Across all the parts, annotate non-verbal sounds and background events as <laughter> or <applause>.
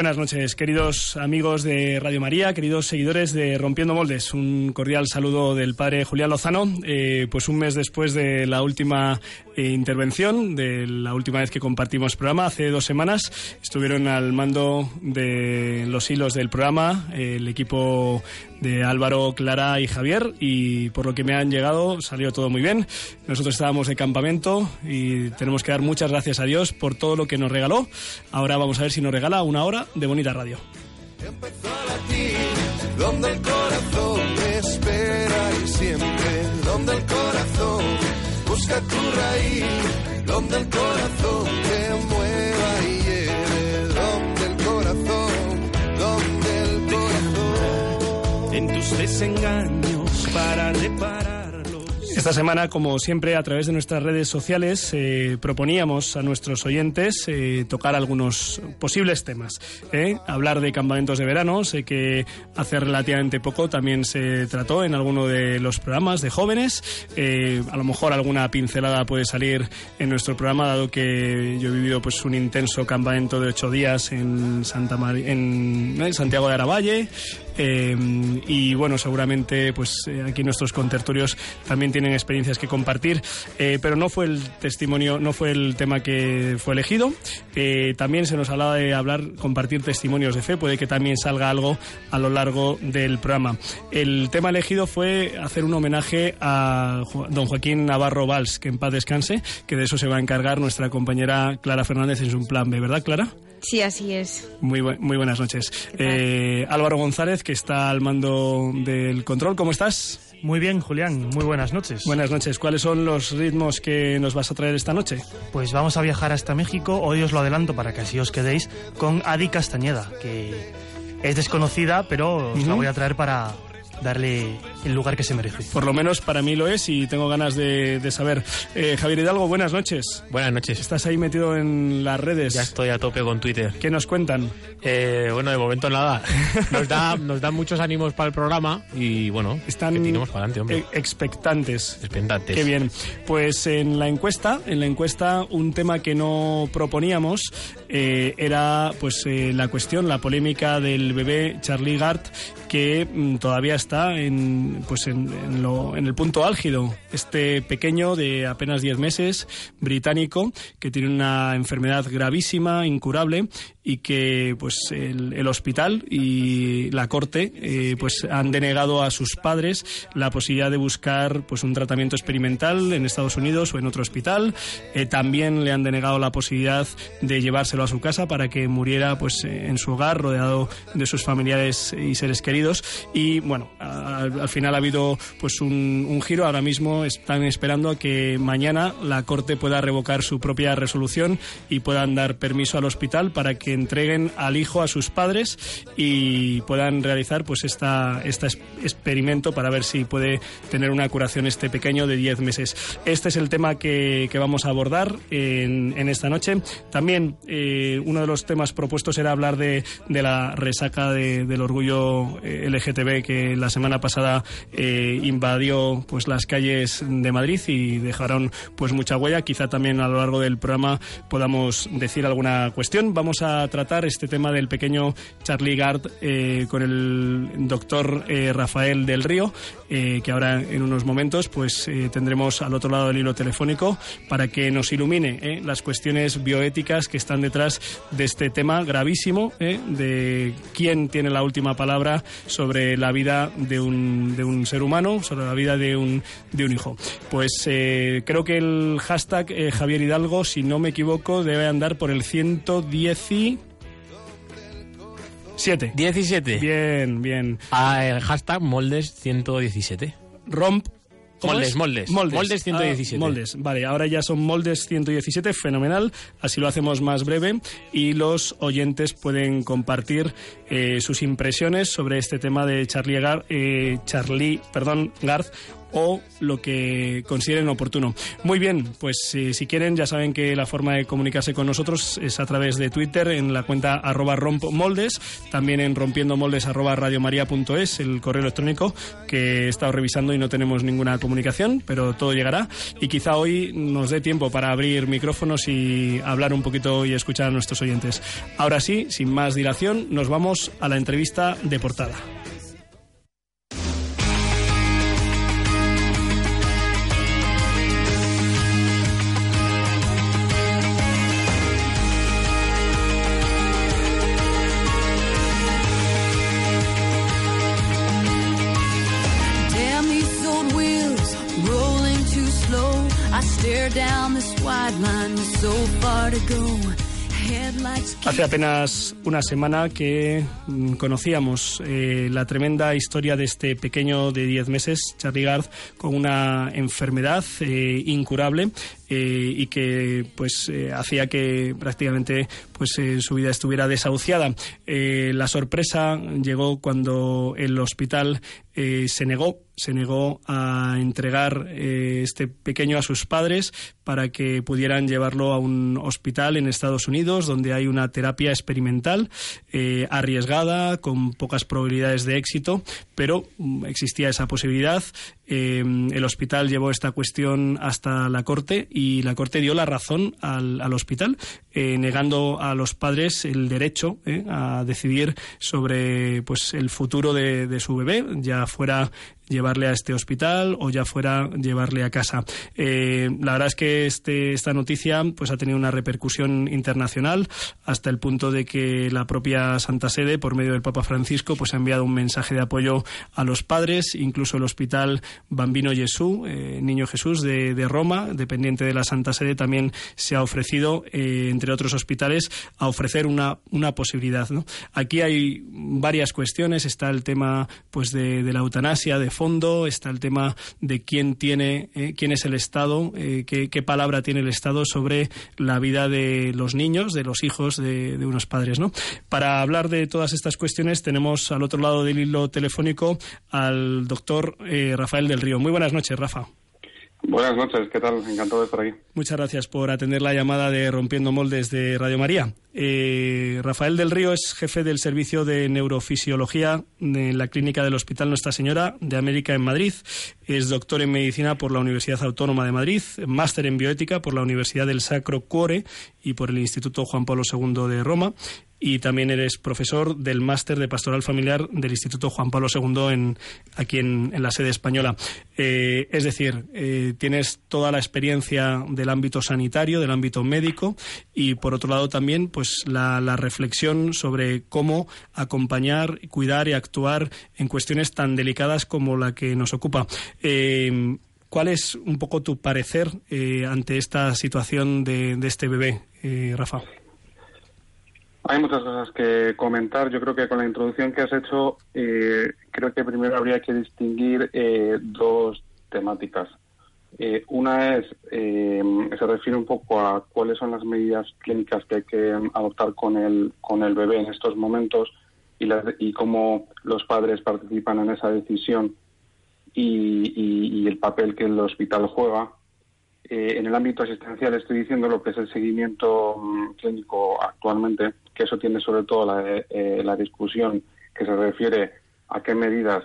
Buenas noches, queridos amigos de Radio María, queridos seguidores de Rompiendo Moldes. Un cordial saludo del padre Julián Lozano. Eh, pues un mes después de la última eh, intervención, de la última vez que compartimos programa, hace dos semanas, estuvieron al mando de los hilos del programa el equipo de Álvaro, Clara y Javier y por lo que me han llegado salió todo muy bien. Nosotros estábamos de campamento y tenemos que dar muchas gracias a Dios por todo lo que nos regaló. Ahora vamos a ver si nos regala una hora de bonita radio. donde el corazón espera y siempre, donde el corazón busca tu raíz, donde el corazón te mueva y lleve, donde el corazón, donde el corazón. En tus desengaños para reparar. Esta semana, como siempre, a través de nuestras redes sociales eh, proponíamos a nuestros oyentes eh, tocar algunos posibles temas. ¿eh? Hablar de campamentos de verano, sé que hace relativamente poco también se trató en alguno de los programas de jóvenes. a lo mejor alguna pincelada puede salir en nuestro programa, dado que yo he vivido pues un intenso campamento de ocho días en Santa en Santiago de Aravalle. y bueno, seguramente pues aquí nuestros contertorios también tienen experiencias que compartir, eh, pero no fue el testimonio, no fue el tema que fue elegido. Eh, también se nos hablaba de hablar, compartir testimonios de fe, puede que también salga algo a lo largo del programa. El tema elegido fue hacer un homenaje a don Joaquín Navarro Valls, que en paz descanse, que de eso se va a encargar nuestra compañera Clara Fernández en su plan B, ¿verdad, Clara? Sí, así es. Muy, muy buenas noches. Eh, Álvaro González, que está al mando del control, ¿cómo estás? Muy bien, Julián, muy buenas noches. Buenas noches. ¿Cuáles son los ritmos que nos vas a traer esta noche? Pues vamos a viajar hasta México. Hoy os lo adelanto para que así os quedéis con Adi Castañeda, que es desconocida, pero os la voy a traer para, darle el lugar que se merece. Por lo menos para mí lo es y tengo ganas de, saber. Eh, Javier Hidalgo, buenas noches. Buenas noches. ¿Estás ahí metido en las redes? Ya estoy a tope con Twitter. ¿Qué nos cuentan? Eh, bueno, de momento nada. <laughs> Nos da, nos da muchos ánimos para el programa y bueno, están que para adelante, hombre. expectantes. Expectantes. Qué bien. Pues en la encuesta, en la encuesta un tema que no proponíamos eh, era pues la cuestión, la polémica del bebé Charlie Gart que mm, todavía está en, pues en, lo, en, el punto álgido. Este pequeño de apenas 10 meses, británico, que tiene una enfermedad gravísima, incurable, y que pues el, hospital y la corte eh, pues han denegado a sus padres la posibilidad de buscar pues un tratamiento experimental en Estados Unidos o en otro hospital. Eh, también le han denegado la posibilidad de llevárselo a su casa para que muriera pues en su hogar rodeado de sus familiares y seres queridos. Y bueno al, final ha habido pues un, un giro. Ahora mismo están esperando a que mañana la corte pueda revocar su propia resolución y puedan dar permiso al hospital para que entreguen al hijo a sus padres y puedan realizar pues esta, este experimento para ver si puede tener una curación este pequeño de 10 meses. Este es el tema que, que vamos a abordar en, en esta noche. También eh, uno de los temas propuestos era hablar de, de la resaca de, del orgullo eh, LGTB que la semana pasada eh, invadió pues las calles de Madrid y dejaron pues mucha huella. Quizá también a lo largo del programa podamos decir alguna cuestión. Vamos a tratar este tema del pequeño Charlie Gard eh, con el doctor eh, Rafael del Río, eh, que ahora en unos momentos pues tendremos al otro lado del hilo telefónico para que nos ilumine las cuestiones bioéticas que están detrás de este tema gravísimo de quién tiene la última palabra sobre la vida de un, de un ser humano, sobre la vida de un, de un hijo. Pues creo que el hashtag Javier Hidalgo, si no me equivoco, debe andar por el 110 y 7. 17. Bien, bien. Ah, el hashtag moldes 117. Romp Moldes, moldes, moldes. Moldes 117. Ah, moldes, vale, ahora ya son moldes 117, fenomenal. Así lo hacemos más breve y los oyentes pueden compartir eh, sus impresiones sobre este tema de Charlie, Gar, eh, Charlie perdón, Garth, o lo que consideren oportuno. Muy bien, pues eh, si quieren ya saben que la forma de comunicarse con nosotros es a través de Twitter en la cuenta arroba rompmoldes, también en rompiendomoldes arroba radiomaria.es, el correo electrónico que he estado revisando y no tenemos ninguna comunicación, pero todo llegará y quizá hoy nos dé tiempo para abrir micrófonos y hablar un poquito y escuchar a nuestros oyentes. Ahora sí, sin más dilación, nos vamos a la entrevista de portada. Hace apenas una semana que mm, conocíamos eh, la tremenda historia de este pequeño de 10 meses, Charlie Garth, con una enfermedad eh, incurable eh, y que pues hacía que prácticamente pues su vida estuviera desahuciada. La sorpresa llegó cuando el hospital se negó se negó a entregar este pequeño a sus padres para que pudieran llevarlo a un hospital en Estados Unidos donde hay una terapia experimental eh, arriesgada con pocas probabilidades de éxito pero mm, existía esa posibilidad eh, el hospital llevó esta cuestión hasta la corte y la corte dio la razón al, al hospital eh, negando a los padres el derecho eh, a decidir sobre pues el futuro de, su bebé ya fuera llevarle a este hospital o ya fuera llevarle a casa. La verdad es que este, esta noticia pues ha tenido una repercusión internacional hasta el punto de que la propia Santa Sede, por medio del Papa Francisco, pues ha enviado un mensaje de apoyo a los padres, incluso el Hospital Bambino Jesús, eh, Niño Jesús de, Roma, dependiente de la Santa Sede, también se ha ofrecido, eh, entre otros hospitales, a ofrecer una, una posibilidad. ¿no? Aquí hay varias cuestiones, está el tema pues de, de la eutanasia, de fondo, está el tema de quién tiene, eh, quién es el Estado, eh, qué, qué, palabra tiene el Estado sobre la vida de los niños, de los hijos de, unos padres. ¿no? Para hablar de todas estas cuestiones tenemos al otro lado del hilo telefónico al doctor eh, Rafael del Río. Muy buenas noches, Rafa. Buenas noches, ¿qué tal? Encantado de estar aquí. Muchas gracias por atender la llamada de Rompiendo Moldes de Radio María. Eh, Rafael del Río es jefe del servicio de neurofisiología de la clínica del Hospital Nuestra Señora de América en Madrid. Es doctor en medicina por la Universidad Autónoma de Madrid, máster en bioética por la Universidad del Sacro Cuore y por el Instituto Juan Pablo II de Roma y también eres profesor del máster de pastoral familiar del Instituto Juan Pablo II en, aquí en, la sede española. Eh, es decir, eh, tienes toda la experiencia del ámbito sanitario, del ámbito médico y por otro lado también pues la, reflexión sobre cómo acompañar, cuidar y actuar en cuestiones tan delicadas como la que nos ocupa. Eh, ¿Cuál es un poco tu parecer ante esta situación de, este bebé, Rafa? Hay muchas cosas que comentar. Yo creo que con la introducción que has hecho, eh, creo que primero habría que distinguir eh, dos temáticas. Eh, una es, eh, se refiere un poco a cuáles son las medidas clínicas que hay que adoptar con el, con el bebé en estos momentos y, las, y cómo los padres participan en esa decisión y, el papel que el hospital juega. Eh, en el ámbito asistencial estoy diciendo lo que es el seguimiento um, clínico actualmente, que eso tiene sobre todo la, eh, la discusión que se refiere a qué medidas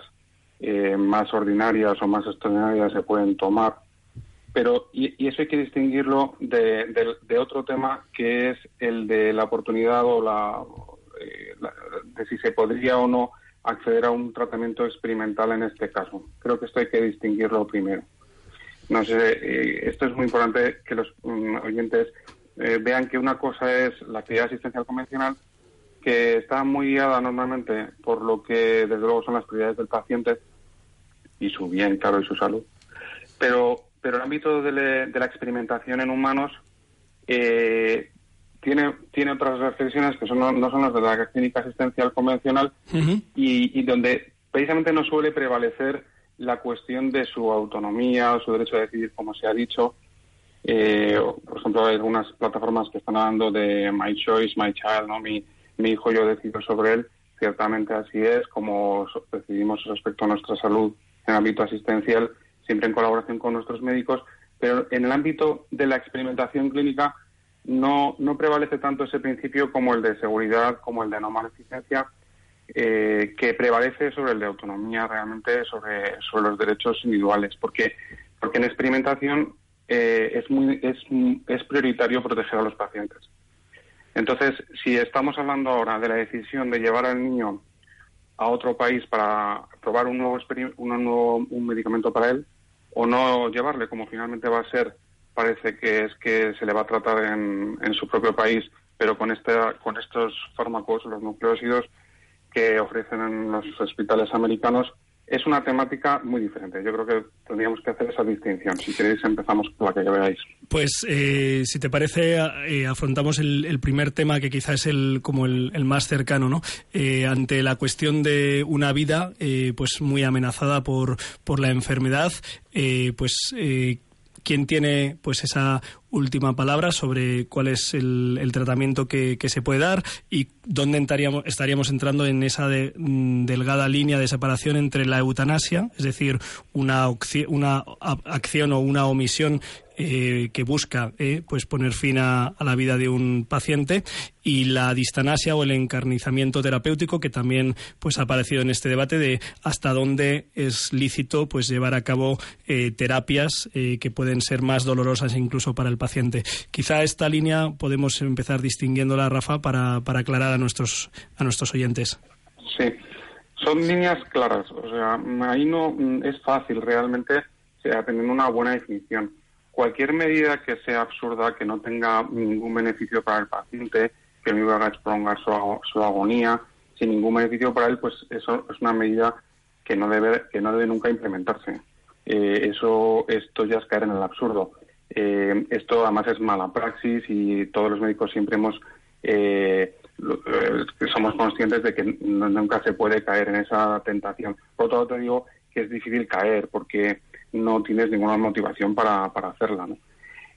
eh, más ordinarias o más extraordinarias se pueden tomar. Pero, y, y eso hay que distinguirlo de, de, de, otro tema que es el de la oportunidad o la, eh, la, de si se podría o no acceder a un tratamiento experimental en este caso. Creo que esto hay que distinguirlo primero. No sé, eh, esto es muy importante que los um, oyentes eh, vean que una cosa es la actividad asistencial convencional, que está muy guiada normalmente por lo que desde luego son las prioridades del paciente y su bien, claro, y su salud. Pero, pero el ámbito de, le, de la experimentación en humanos eh, tiene, tiene otras reflexiones que son, no, no son las de la clínica asistencial convencional uh -huh. y, y donde precisamente no suele prevalecer la cuestión de su autonomía o su derecho a decidir, como se ha dicho. Eh, por ejemplo, hay algunas plataformas que están hablando de My Choice, My Child, ¿no? Mi, mi hijo, yo decido sobre él. Ciertamente así es, como decidimos respecto a nuestra salud en el ámbito asistencial, siempre en colaboración con nuestros médicos, pero en el ámbito de la experimentación clínica no, no prevalece tanto ese principio como el de seguridad, como el de no maleficencia, eh, que prevalece sobre el de autonomía realmente, sobre, sobre los derechos individuales, porque, porque en experimentación eh, es, muy, es, es prioritario proteger a los pacientes. Entonces, si estamos hablando ahora de la decisión de llevar al niño a otro país para probar un nuevo, un nuevo un medicamento para él, o no llevarle, como finalmente va a ser, parece que es que se le va a tratar en, en su propio país, pero con, este, con estos fármacos, los nucleósidos, que ofrecen en los hospitales americanos, es una temática muy diferente. Yo creo que tendríamos que hacer esa distinción. Si queréis, empezamos por la que veáis. Pues, eh, si te parece, eh, afrontamos el, primer tema que quizás es el como el, más cercano, ¿no? Eh, ante la cuestión de una vida, pues muy amenazada por por la enfermedad, pues quién tiene pues esa última palabra sobre cuál es el, tratamiento que, se puede dar y dónde estaríamos, estaríamos entrando en esa mm, delgada línea de separación entre la eutanasia, es decir, una, una acción o una omisión eh, que busca eh, pues poner fin a, la vida de un paciente y la distanasia o el encarnizamiento terapéutico que también pues ha aparecido en este debate de hasta dónde es lícito pues llevar a cabo eh, terapias que pueden ser más dolorosas incluso para el paciente. Quizá esta línea podemos empezar distinguiéndola, Rafa, para, para aclarar a nuestros a nuestros oyentes. Sí, son líneas claras. O sea, ahí no mm, es fácil realmente tener una buena definición cualquier medida que sea absurda, que no tenga ningún beneficio para el paciente, que no haga prolongar su, agonía, sin ningún beneficio para él, pues eso es una medida que no debe, que no debe nunca implementarse. Eh, eso, esto ya es caer en el absurdo. Eh, esto además es mala praxis y todos los médicos siempre hemos eh, somos conscientes de que nunca se puede caer en esa tentación. Por otro lado, te digo que es difícil caer porque no tienes ninguna motivación para, para hacerla.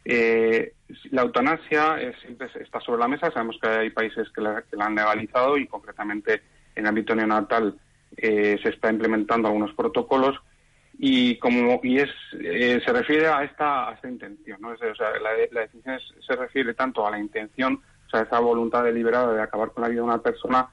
Eh, la eutanasia siempre está sobre la mesa. Sabemos que hay países que la, han legalizado y concretamente en el ámbito neonatal eh, se está implementando algunos protocolos y como y es eh, se refiere a esta, a esta intención. ¿no? o sea, la, la se refiere tanto a la intención, o sea, esa voluntad deliberada de acabar con la vida de una persona,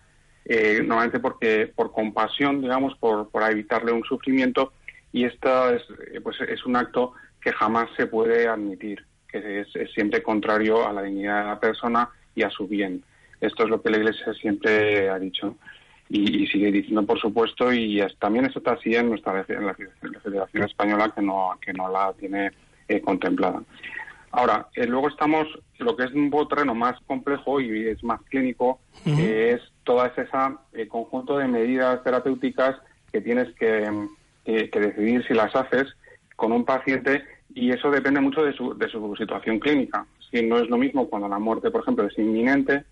normalmente porque por compasión, digamos, por, por evitarle un sufrimiento y esto es, pues es un acto que jamás se puede admitir, que es, siempre contrario a la dignidad de la persona y a su bien. Esto es lo que la Iglesia siempre ha dicho y, sigue diciendo, por supuesto, y también eso está así en nuestra en la, Federación Española que no, que no la tiene eh, contemplada. Ahora, eh, luego estamos, lo que es un terreno más complejo y es más clínico, es todo ese eh, conjunto de medidas terapéuticas que tienes que que decidir si las haces con un paciente y eso depende mucho de su, de su situación clínica. Si no es lo mismo cuando la muerte, por ejemplo, es inminente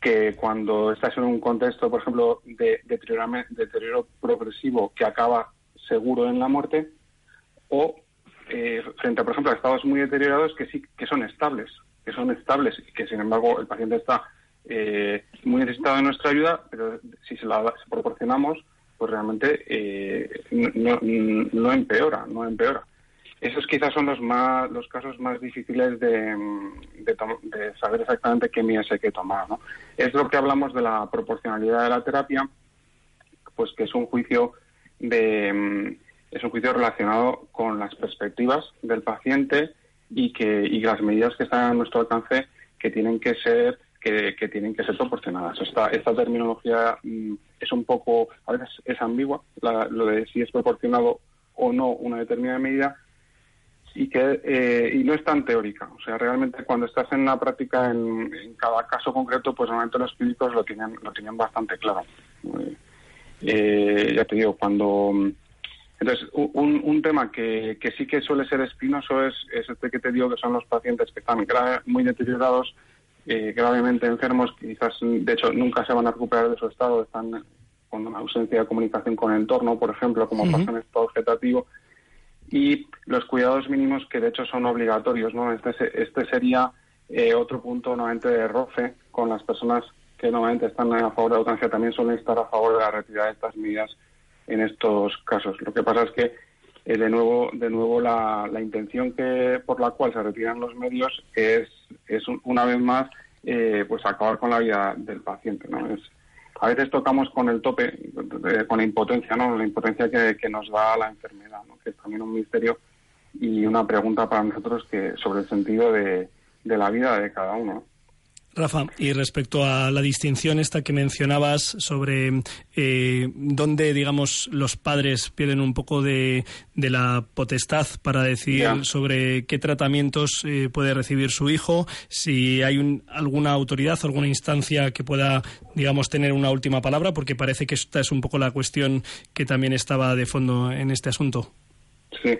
que cuando estás en un contexto, por ejemplo, de, deterioro progresivo que acaba seguro en la muerte o eh, frente, por ejemplo, a estados muy deteriorados que sí que son estables, que son estables y que, sin embargo, el paciente está eh, muy necesitado de nuestra ayuda, pero si se la proporcionamos, pues realmente eh, no, empeora, no empeora. Esos quizás son los más los casos más difíciles de, saber exactamente qué medidas hay que tomar. ¿no? Es lo que hablamos de la proporcionalidad de la terapia, pues que es un juicio de es un juicio relacionado con las perspectivas del paciente y que y las medidas que están a nuestro alcance que tienen que ser que, tienen que ser proporcionadas. Esta, esta terminología mm, es un poco, a veces es ambigua, lo de si es proporcionado o no una determinada medida, y que eh, y no es tan teórica. O sea, realmente cuando estás en la práctica en, cada caso concreto, pues normalmente los clínicos lo tienen lo tienen bastante claro. Eh, ya te digo, cuando entonces un, un tema que, que sí que suele ser espinoso es, es este que te digo que son los pacientes que están muy deteriorados eh, gravemente enfermos, quizás de hecho nunca se van a recuperar de su estado, están con una ausencia de comunicación con el entorno, por ejemplo, como pasa en estado vegetativo, y los cuidados mínimos que de hecho son obligatorios, ¿no? Este, este sería eh, otro punto nuevamente de roce con las personas que normalmente están a favor de la eutanasia, también suelen estar a favor de la retirada de estas medidas en estos casos. Lo que pasa es que eh, de nuevo, de nuevo la, la intención que por la cual se retiran los medios es, es un- una vez más eh, pues acabar con la vida del paciente. ¿no? Es, a veces tocamos con el tope, eh, con la impotencia, ¿no? la impotencia que, que nos da la enfermedad, ¿no? que es también un misterio y una pregunta para nosotros que sobre el sentido de, de la vida de cada uno. Rafa, y respecto a la distinción esta que mencionabas sobre eh, dónde, digamos, los padres pierden un poco de, de la potestad para decidir sobre qué tratamientos eh, puede recibir su hijo, si hay un- alguna autoridad, alguna instancia que pueda, digamos, tener una última palabra, porque parece que esta es un poco la cuestión que también estaba de fondo en este asunto. Sí.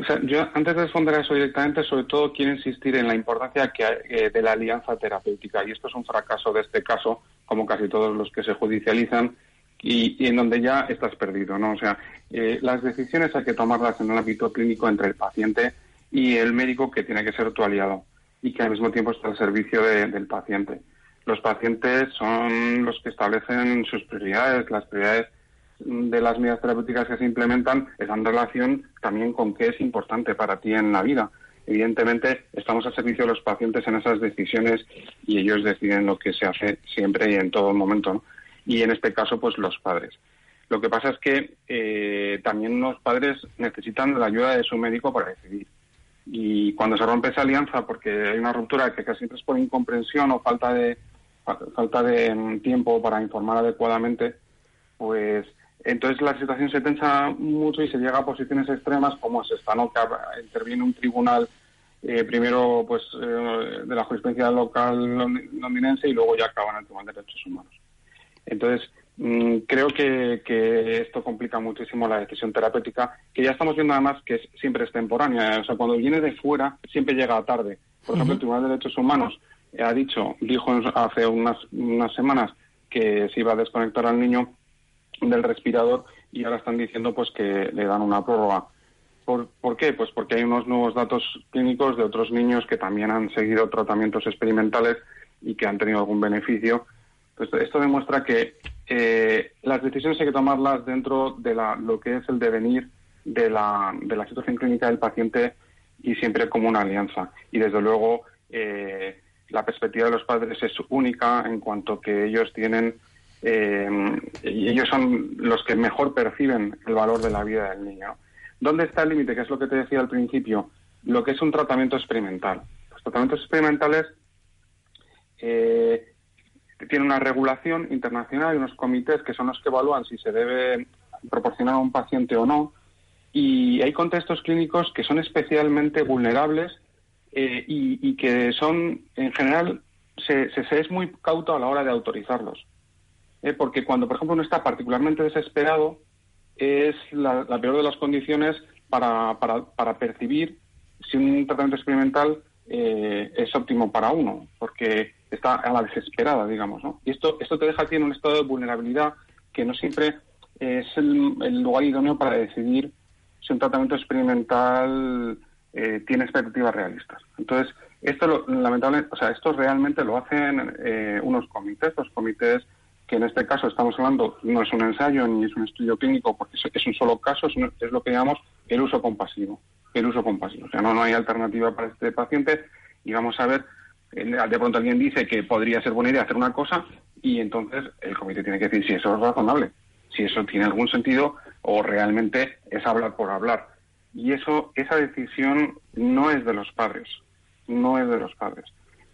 O sea, yo antes de responder a eso directamente, sobre todo quiero insistir en la importancia que eh, de la alianza terapéutica. Y esto es un fracaso de este caso, como casi todos los que se judicializan, y, y en donde ya estás perdido, ¿no? O sea, eh, las decisiones hay que tomarlas en el ámbito clínico entre el paciente y el médico que tiene que ser tu aliado y que al mismo tiempo está al servicio de- del paciente. Los pacientes son los que establecen sus prioridades, las prioridades de las medidas terapéuticas que se implementan están en relación también con qué es importante para ti en la vida. Evidentemente, estamos al servicio de los pacientes en esas decisiones y ellos deciden lo que se hace siempre y en todo momento. ¿no? Y en este caso, pues los padres. Lo que pasa es que eh, también los padres necesitan la ayuda de su médico para decidir. Y cuando se rompe esa alianza, porque hay una ruptura que casi siempre es por incomprensión o falta de fa- falta de mm, tiempo para informar adecuadamente, pues entonces la situación se tensa mucho y se llega a posiciones extremas como es esta, ¿no? Que interviene un tribunal eh, primero pues eh, de la jurisprudencia local lond- londinense y luego ya acaba en el Tribunal de Derechos Humanos. Entonces, mm, creo que, que esto complica muchísimo la decisión terapéutica, que ya estamos viendo además que es- siempre es temporánea. O sea, cuando viene de fuera, siempre llega tarde. Por ejemplo, el Tribunal de Derechos Humanos eh, ha dicho, dijo hace unas, unas semanas que se iba a desconectar al niño del respirador y ahora están diciendo pues que le dan una prórroga. ¿Por, qué? Pues porque hay unos nuevos datos clínicos de otros niños que también han seguido tratamientos experimentales y que han tenido algún beneficio. Pues esto demuestra que eh, las decisiones hay que tomarlas dentro de la, lo que es el devenir de la, de la situación clínica del paciente y siempre como una alianza. Y desde luego eh, la perspectiva de los padres es única en cuanto que ellos tienen eh, y ellos son los que mejor perciben el valor de la vida del niño. ¿Dónde está el límite? Que es lo que te decía al principio, lo que es un tratamiento experimental. Los tratamientos experimentales eh, tienen una regulación internacional y unos comités que son los que evalúan si se debe proporcionar a un paciente o no. Y hay contextos clínicos que son especialmente vulnerables eh, y, que son, en general, se- se es muy cauto a la hora de autorizarlos. Eh, porque cuando, por ejemplo, uno está particularmente desesperado, es la, la peor de las condiciones para, para, para percibir si un tratamiento experimental eh, es óptimo para uno, porque está a la desesperada, digamos. ¿no? Y esto, esto te deja a ti en un estado de vulnerabilidad que no siempre es el, el lugar idóneo para decidir si un tratamiento experimental eh, tiene expectativas realistas. Entonces, esto lo, lamentablemente, o sea, esto realmente lo hacen eh, unos comités, los comités que en este caso estamos hablando no es un ensayo ni es un estudio clínico porque es, un solo caso, es, lo que llamamos el uso compasivo. El uso compasivo. O sea, no, no hay alternativa para este paciente y vamos a ver, de pronto alguien dice que podría ser buena idea hacer una cosa y entonces el comité tiene que decir si eso es razonable, si eso tiene algún sentido o realmente es hablar por hablar. Y eso, esa decisión no es de los padres, no es de los padres.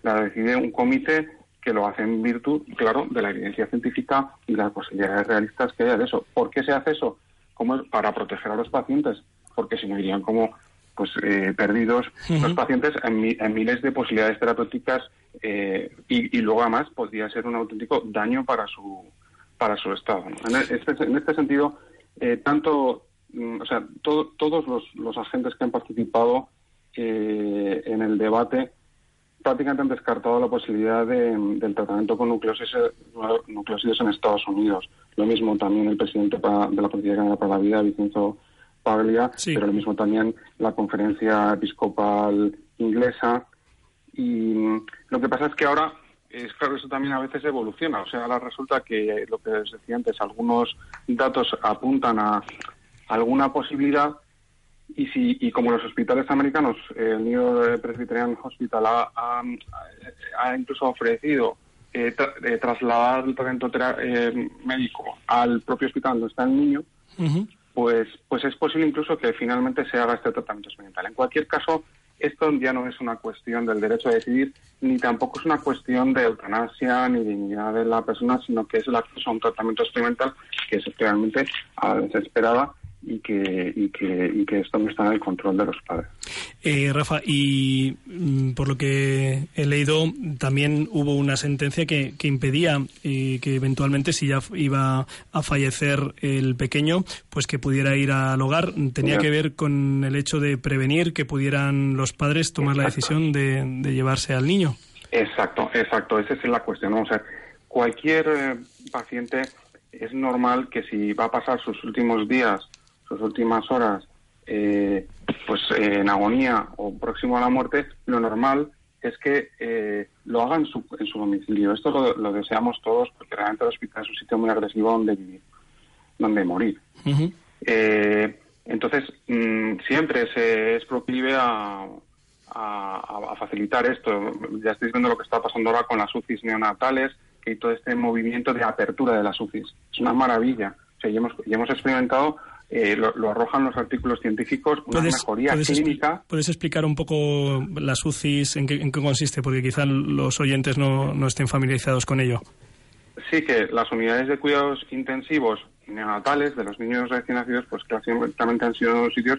La decide un comité que lo hace en virtud, claro, de la evidencia científica y las posibilidades realistas que haya de eso. ¿Por qué se hace eso? ¿Cómo es? Para proteger a los pacientes, porque si no irían como pues eh, perdidos los pacientes en, mi- en miles de posibilidades terapéuticas eh, y, y luego además podría ser un auténtico daño para su para su estado. ¿no? En, este, en este sentido, eh, tanto, mm, o sea, to- todos los, los agentes que han participado eh, en el debate prácticamente han descartado la posibilidad de- del tratamiento con nucleósidos, nucleósidos en Estados Unidos. Lo mismo también el presidente de la Policía Canadá para la Vida, Vicenzo Paglia, Sí. pero lo mismo también la conferencia episcopal inglesa. Y mm, lo que pasa es que ahora, es claro, eso también a veces evoluciona. O sea, ahora resulta que lo que os decía antes, algunos datos apuntan a alguna posibilidad y, si, y como los hospitales americanos, el New Presbyterian Hospital ha, ha- ha incluso ofrecido eh, tra- eh, trasladar el tratamiento eh, médico al propio hospital donde está el niño, pues, pues es posible incluso que finalmente se haga este tratamiento experimental. En cualquier caso, esto ya no es una cuestión del derecho a decidir, ni tampoco es una cuestión de eutanasia ni dignidad de la persona, sino que es el acceso a un tratamiento experimental que es realmente a la desesperada y que, y que, y que esto no está en el control de los padres. Eh, Rafa, y mm, por lo que he leído, también hubo una sentencia que, que impedía eh, que eventualmente, si ya iba a fallecer el pequeño, pues que pudiera ir al hogar. Tenía que ver con el hecho de prevenir que pudieran los padres tomar la decisión de, de llevarse al niño. Exacto, exacto. Esa es la cuestión. Vamos a ver, cualquier eh, paciente es normal que si va a pasar sus últimos días, sus últimas horas, eh, pues eh, en agonía o próximo a la muerte, lo normal es que eh, lo haga en su, en su domicilio. Esto lo, lo deseamos todos porque realmente el hospital es un sitio muy agresivo donde vivir, donde morir. Eh, entonces, mm, siempre se es proclive a, a- a facilitar esto. Ya estáis viendo lo que está pasando ahora con las UCIs neonatales y todo este movimiento de apertura de las UCIs. Es una maravilla. O sea, ya hemos, ya hemos experimentado, eh, lo, lo arrojan los artículos científicos, una mejoría puedes clínica. puedes explicar un poco las UCIs, en qué, en qué consiste? Porque quizá los oyentes no, no estén familiarizados con ello. Sí, que las unidades de cuidados intensivos neonatales de los niños recién nacidos, pues claramente han sido sitios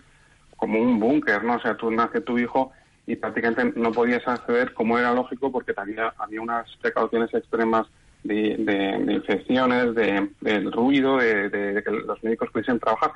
como un búnker, ¿no? O sea, tú nace tu hijo y prácticamente no podías acceder, como era lógico, porque había, había unas precauciones extremas de, de- infecciones, de, del ruido, de, que los médicos pudiesen trabajar.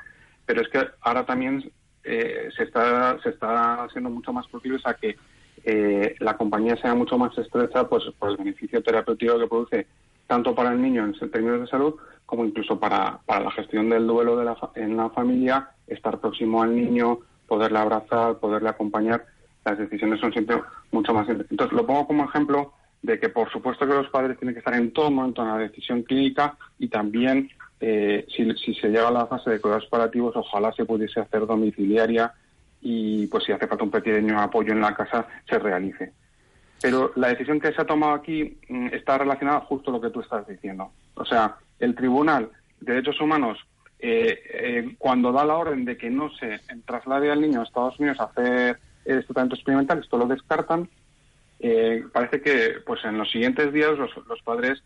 Pero es que ahora también eh, se está se está haciendo mucho más proclives a que eh, la compañía sea mucho más estrecha pues por el beneficio terapéutico que produce tanto para el niño en términos de salud como incluso para, para la gestión del duelo de la en la familia, estar próximo al niño, poderle abrazar, poderle acompañar. Las decisiones son siempre mucho más... Entonces, lo pongo como ejemplo de que, por supuesto, que los padres tienen que estar en todo momento en la decisión clínica y también, eh, si, se llega a la fase de cuidados paliativos, ojalá se pudiese hacer domiciliaria y, pues, si hace falta un pequeño apoyo en la casa, se realice. Pero la decisión que se ha tomado aquí mm, está relacionada justo a lo que tú estás diciendo. O sea, el Tribunal de Derechos Humanos, eh, eh, cuando da la orden de que no se traslade al niño a Estados Unidos a hacer este tratamiento experimental, esto lo descartan. Eh, parece que pues en los siguientes días los, los padres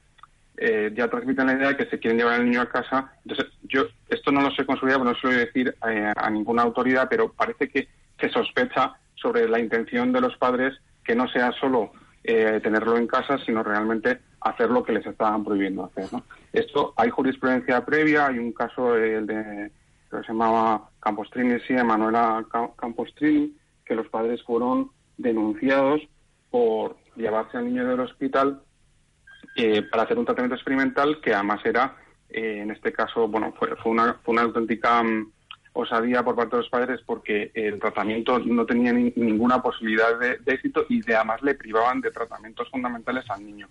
eh, ya transmiten la idea de que se quieren llevar al niño a casa. Entonces, yo esto no lo sé con seguridad, no se lo voy a decir eh, a ninguna autoridad, pero parece que se sospecha sobre la intención de los padres que no sea solo eh, tenerlo en casa, sino realmente hacer lo que les estaban prohibiendo hacer. ¿no? Esto hay jurisprudencia previa, hay un caso eh, el de que se llamaba Campostrini, sí, Emanuela Ca- Campostrini, que los padres fueron denunciados por llevarse al niño del hospital eh, para hacer un tratamiento experimental que además era, eh, en este caso, bueno, fue, fue, una, fue una auténtica mm, osadía por parte de los padres porque el tratamiento no tenía ni- ninguna posibilidad de, éxito y de, además le privaban de tratamientos fundamentales al niño.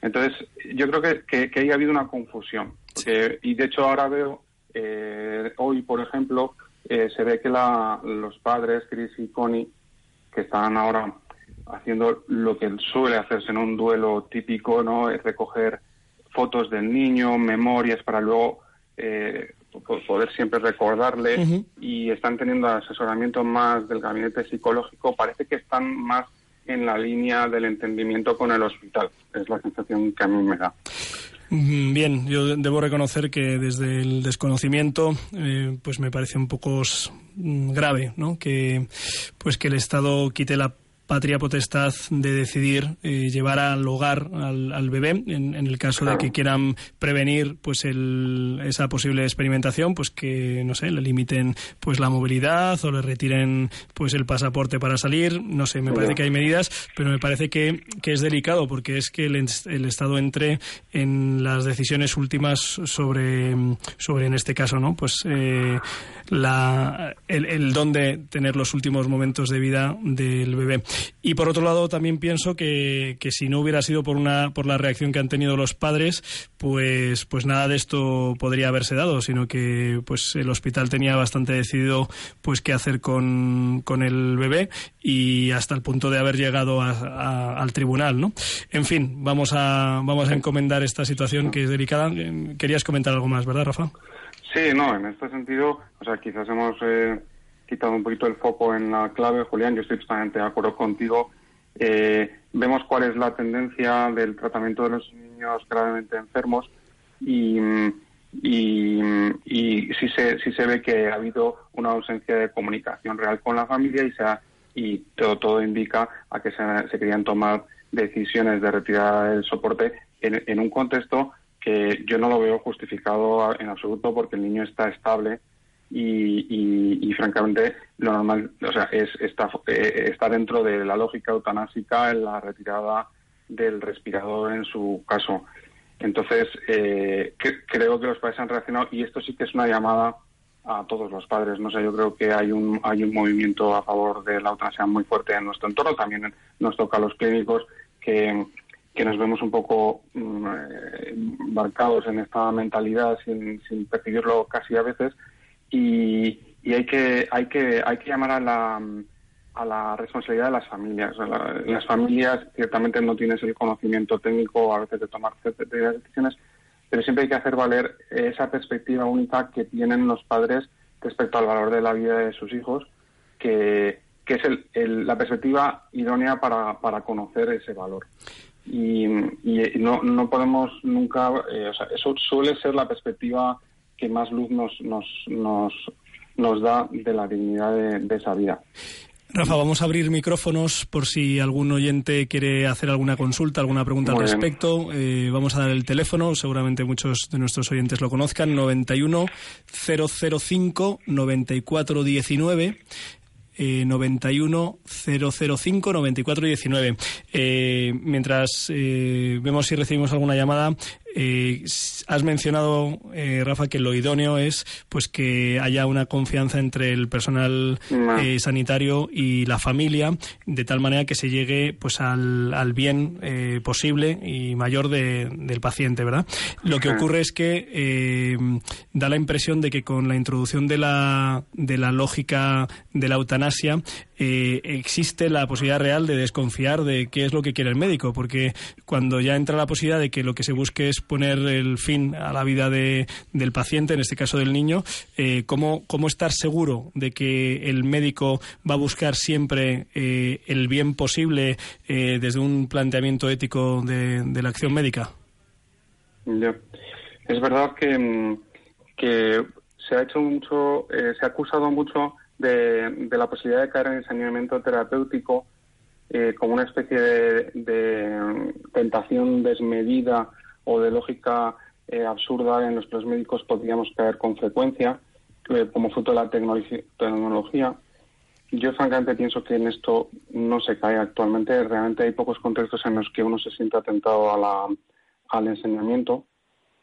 Entonces, yo creo que, que, que ahí ha habido una confusión. Porque- y de hecho ahora veo, eh, hoy por ejemplo, eh, se ve que la, los padres, Chris y Connie, que están ahora haciendo lo que suele hacerse en un duelo típico, ¿no? Es recoger fotos del niño, memorias para luego eh, po- poder siempre recordarle y están teniendo asesoramiento más del gabinete psicológico. Parece que están más en la línea del entendimiento con el hospital. Es la sensación que a mí me da. Mm, Bien, yo debo reconocer que desde el desconocimiento, eh, pues me parece un poco mm, grave, ¿no? Que, pues que el Estado quite la patria potestad de decidir eh, llevar al hogar al, al bebé. En, en el caso de que quieran prevenir pues el, esa posible experimentación pues que no sé le limiten pues la movilidad o le retiren pues el pasaporte para salir. No sé me parece que hay medidas pero me parece que, que es delicado porque es que el, el Estado entre en las decisiones últimas sobre sobre en este caso no pues eh, la el, el dónde tener los últimos momentos de vida del bebé Y por otro lado, también pienso que, que si no hubiera sido por, una, por la reacción que han tenido los padres, pues, pues nada de esto podría haberse dado, sino que pues el hospital tenía bastante decidido pues qué hacer con, con el bebé y hasta el punto de haber llegado al tribunal, ¿no? En fin, vamos a, vamos a encomendar esta situación que es delicada. Querías comentar algo más, ¿verdad, Rafa? Sí, no, en este sentido, o sea, quizás hemos eh, quitado un poquito el foco en la clave, Julián, yo estoy totalmente de acuerdo contigo. Eh, vemos cuál es la tendencia del tratamiento de los niños gravemente enfermos y, y, sí, se, sí se ve que ha habido una ausencia de comunicación real con la familia y se ha y todo, todo indica a que se, querían tomar decisiones de retirada del soporte en, un contexto que yo no lo veo justificado en absoluto porque el niño está estable y, francamente lo normal o sea es está, eh, está dentro de la lógica eutanásica en la retirada del respirador en su caso entonces eh, creo que los padres han reaccionado y esto sí que es una llamada a todos los padres. No sé, yo creo que hay un, hay un movimiento a favor de la eutanasia muy fuerte en nuestro entorno. También nos toca a los clínicos que, que nos vemos un poco mm, eh, embarcados en esta mentalidad sin percibirlo casi a veces. Y, y hay que hay que hay que llamar a la a la responsabilidad de las familias. las familias ciertamente no tienes el conocimiento técnico a veces de tomar decisiones, pero siempre hay que hacer valer esa perspectiva única que tienen los padres respecto al valor de la vida de sus hijos, que, es el, la perspectiva idónea para, para conocer ese valor. Y, no, no podemos nunca, eh, o sea, eso suele ser la perspectiva que más luz nos, nos, nos, nos da de la dignidad de esa vida. Rafa, vamos a abrir micrófonos por si algún oyente quiere hacer alguna consulta, alguna pregunta al respecto. Eh, vamos a dar el teléfono, seguramente muchos de nuestros oyentes lo conozcan, 91 005 9419. Eh, 91 005 9419. Eh, mientras eh, vemos si recibimos alguna llamada, eh, has mencionado, eh, Rafa, que lo idóneo es pues que haya una confianza entre el personal eh, sanitario y la familia, de tal manera que se llegue pues al, al bien eh, posible y mayor de, del paciente, ¿verdad? Lo que ocurre es que da la impresión de que con la introducción de la, de la lógica de la eutanasia existe la posibilidad real de desconfiar de qué es lo que quiere el médico, porque cuando ya entra la posibilidad de que lo que se busque es poner el fin a la vida de, del paciente, en este caso del niño, eh, ¿cómo, ¿cómo, estar seguro de que el médico va a buscar siempre eh, el bien posible eh, desde un planteamiento ético de, la acción médica? Es verdad que, mm, que se ha hecho mucho, se ha acusado mucho de, de, la posibilidad de caer en el saneamiento terapéutico como una especie de, de, mm, tentación desmedida o de lógica eh, absurda en los los médicos podríamos caer con frecuencia eh, como fruto de la tecnología. Yo francamente pienso que en esto no se cae actualmente. Realmente hay pocos contextos en los que uno se siente atentado a la, al enseñamiento.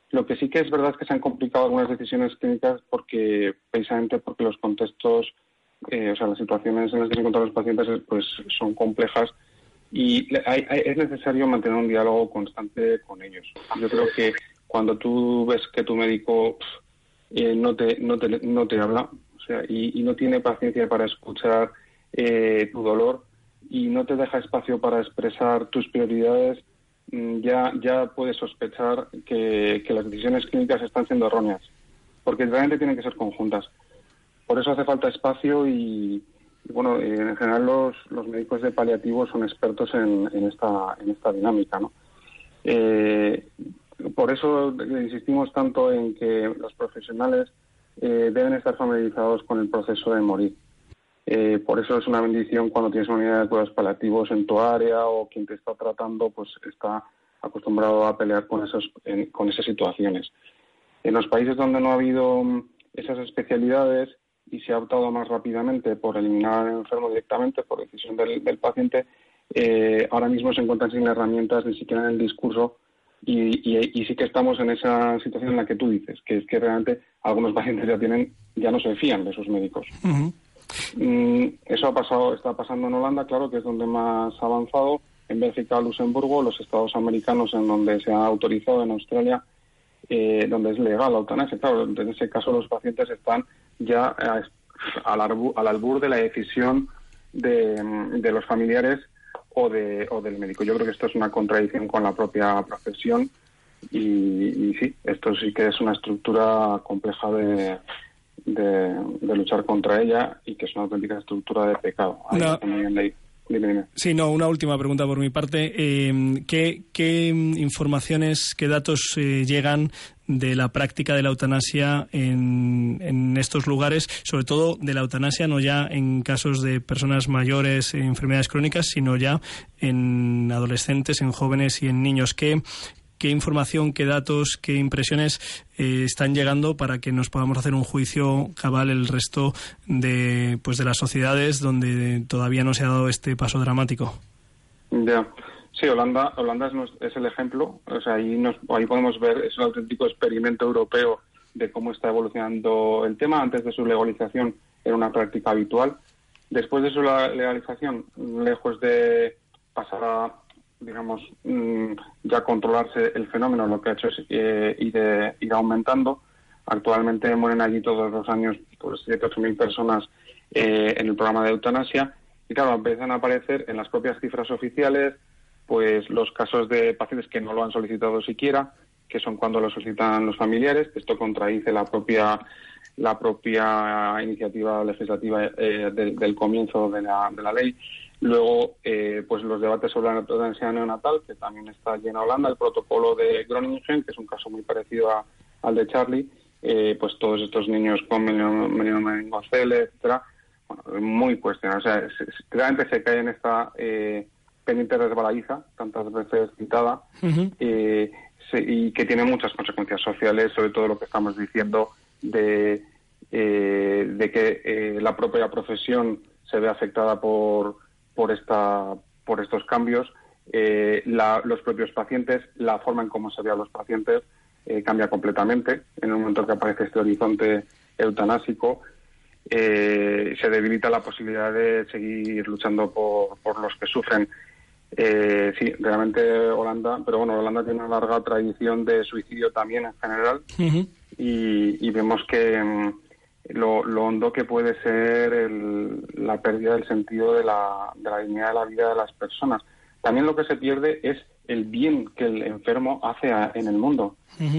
Lo que sí que es verdad es que se han complicado algunas decisiones clínicas porque precisamente porque los contextos, eh, o sea, las situaciones en las que se encuentran los pacientes pues son complejas y es necesario mantener un diálogo constante con ellos. Yo creo que cuando tú ves que tu médico eh, no, te, no, te, no te habla o sea, y, no tiene paciencia para escuchar eh, tu dolor y no te deja espacio para expresar tus prioridades, mm, ya, ya puedes sospechar que, que las decisiones clínicas están siendo erróneas, porque realmente tienen que ser conjuntas. Por eso hace falta espacio y, bueno, eh, en general los, los médicos de paliativo son expertos en, en, esta, en esta dinámica, ¿no? Eh, por eso insistimos tanto en que los profesionales eh, deben estar familiarizados con el proceso de morir. por eso es una bendición cuando tienes una unidad de cuidados paliativos en tu área o quien te está tratando pues está acostumbrado a pelear con, esos, con esas situaciones. En los países donde no ha habido mm, esas especialidades, y se ha optado más rápidamente por eliminar al enfermo directamente por decisión del, paciente, eh, ahora mismo se encuentran sin herramientas ni siquiera en el discurso y, sí que estamos en esa situación en la que tú dices, que es que realmente algunos <laughs> pacientes ya tienen, ya no se fían de sus médicos. Mm, eso ha pasado, está pasando en Holanda, claro, que es donde más ha avanzado. En Bélgica, Luxemburgo, los estados americanos en donde se ha autorizado, en Australia, eh, donde es legal la eutanasia. Claro, en ese caso los pacientes están ya al, arbu- al albur de la decisión de, de los familiares o, de, o del médico. Yo creo que esto es una contradicción con la propia profesión y, y sí, esto sí que es una estructura compleja de, de, de luchar contra ella y que es una auténtica estructura de pecado. Ahí Una- Sí, no, una última pregunta por mi parte. Eh, ¿qué, qué, informaciones, qué datos eh, llegan de la práctica de la eutanasia en, en estos lugares? Sobre todo de la eutanasia, no ya en casos de personas mayores, en enfermedades crónicas, sino ya en adolescentes, en jóvenes y en niños. ¿Qué, qué información, qué datos, qué impresiones eh, están llegando para que nos podamos hacer un juicio cabal el resto de, pues, de las sociedades donde todavía no se ha dado este paso dramático. Ya. Sí, Holanda, Holanda es, es el ejemplo. O sea, ahí, nos, ahí podemos ver, es un auténtico experimento europeo de cómo está evolucionando el tema. Antes de su legalización era una práctica habitual. Después de su legalización, lejos de pasar a, digamos, mm, ya controlarse el fenómeno, lo que ha hecho es eh, ir, eh, aumentando. Actualmente mueren allí todos los años pues, 7 8 mil personas eh, en el programa de eutanasia. Y claro, empiezan a aparecer en las propias cifras oficiales pues los casos de pacientes que no lo han solicitado siquiera, que son cuando lo solicitan los familiares. Esto contradice la propia la propia iniciativa legislativa eh, del, del comienzo de la, de la ley. Luego, eh, pues los debates sobre la eutanasia neonatal, que también está llena Holanda, el protocolo de Groningen, que es un caso muy parecido a- al de Charlie, eh, pues todos estos niños con meningocele, etcétera, bueno, muy cuestionado. O sea, se- realmente se cae en esta eh, pendiente resbaladiza, tantas veces citada, eh, se- y que tiene muchas consecuencias sociales, sobre todo lo que estamos diciendo de, eh, de que eh, la propia profesión se ve afectada por, por, esta, por estos cambios, eh, la- los propios pacientes, la forma en cómo se ve a los pacientes eh, cambia completamente en el momento que aparece este horizonte eutanásico. eh, se debilita la posibilidad de seguir luchando por, por los que sufren. Eh, sí, realmente Holanda, pero bueno, Holanda tiene una larga tradición de suicidio también en general y, y vemos que mm, lo, lo hondo que puede ser el- la pérdida del sentido de la, de la dignidad de la vida de las personas. También lo que se pierde es el bien que el enfermo hace a- en el mundo.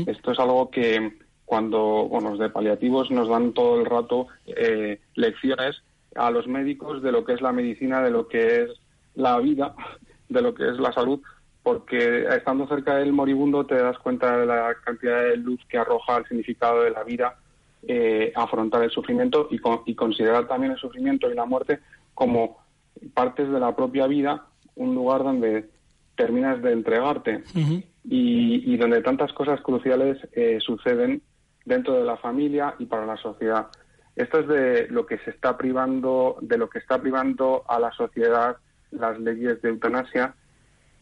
Esto es algo que cuando bueno, los de paliativos nos dan todo el rato eh, lecciones a los médicos de lo que es la medicina, de lo que es la vida, de lo que es la salud, porque estando cerca del moribundo te das cuenta de la cantidad de luz que arroja el significado de la vida, eh, afrontar el sufrimiento y, con- y considerar también el sufrimiento y la muerte como partes de la propia vida, un lugar donde terminas de entregarte y, y donde tantas cosas cruciales eh, suceden dentro de la familia y para la sociedad. Esto es de lo que se está privando, de lo que está privando a la sociedad las leyes de eutanasia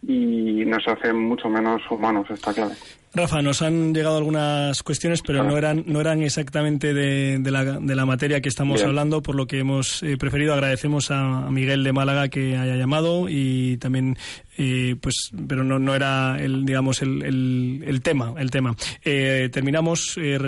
y nos hace mucho menos humanos, está claro. Rafa, nos han llegado algunas cuestiones, pero no eran, no eran exactamente de, de la, de la materia que estamos Bien. hablando, por lo que hemos eh, preferido. Agradecemos a, a Miguel de Málaga que haya llamado y también, eh, pues, pero no, no era el, digamos, el, el, el tema, el tema. Eh, terminamos eh,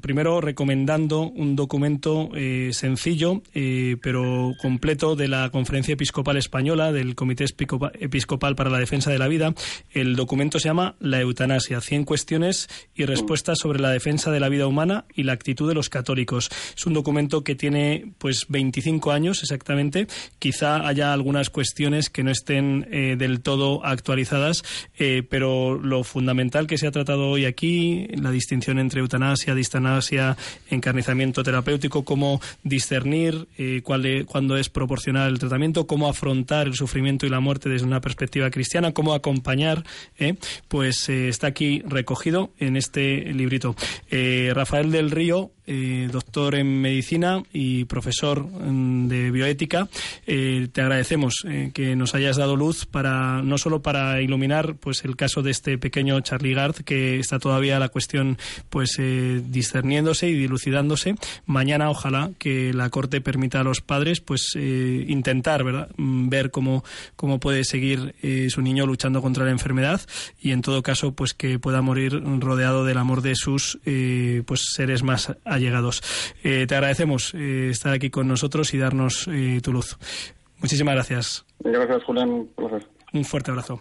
primero recomendando un documento eh, sencillo, eh, pero completo de la Conferencia Episcopal Española, del Comité Episcopa- Episcopal para la Defensa de la Vida. El documento se llama La eutanasia, 100 cuestiones y respuestas sobre la defensa de la vida humana y la actitud de los católicos. Es un documento que tiene pues 25 años exactamente. Quizá haya algunas cuestiones que no estén eh, del todo actualizadas, eh, pero lo fundamental que se ha tratado hoy aquí, la distinción entre eutanasia, distanasia, encarnizamiento terapéutico, cómo discernir eh, cuál e- cuándo es proporcional el tratamiento, cómo afrontar el sufrimiento y la muerte desde una perspectiva cristiana, cómo acompañar, pues está aquí recogido en este librito. Eh, Rafael del Río eh, doctor en medicina y profesor mm, de bioética. Eh, te agradecemos eh, que nos hayas dado luz para no solo para iluminar pues el caso de este pequeño Charlie Gard que está todavía la cuestión pues discerniéndose y dilucidándose. Mañana ojalá que la corte permita a los padres pues intentar ¿verdad? Mm, ver cómo cómo puede seguir su niño luchando contra la enfermedad y en todo caso pues que pueda morir rodeado del amor de sus pues seres más allegados. Eh, te agradecemos eh, estar aquí con nosotros y darnos eh, tu luz. Muchísimas gracias. Gracias, Julián. Un fuerte abrazo.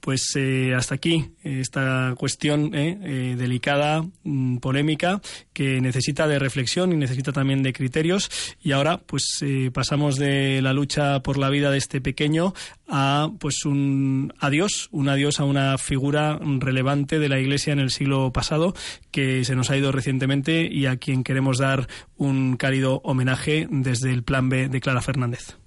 Pues eh, hasta aquí esta cuestión eh, eh, delicada, mm, polémica, que necesita de reflexión y necesita también de criterios. Y ahora, pues pasamos de la lucha por la vida de este pequeño a pues un adiós, un adiós a una figura relevante de la Iglesia en el siglo pasado que se nos ha ido recientemente y a quien queremos dar un cálido homenaje desde el Plan B de Clara Fernández.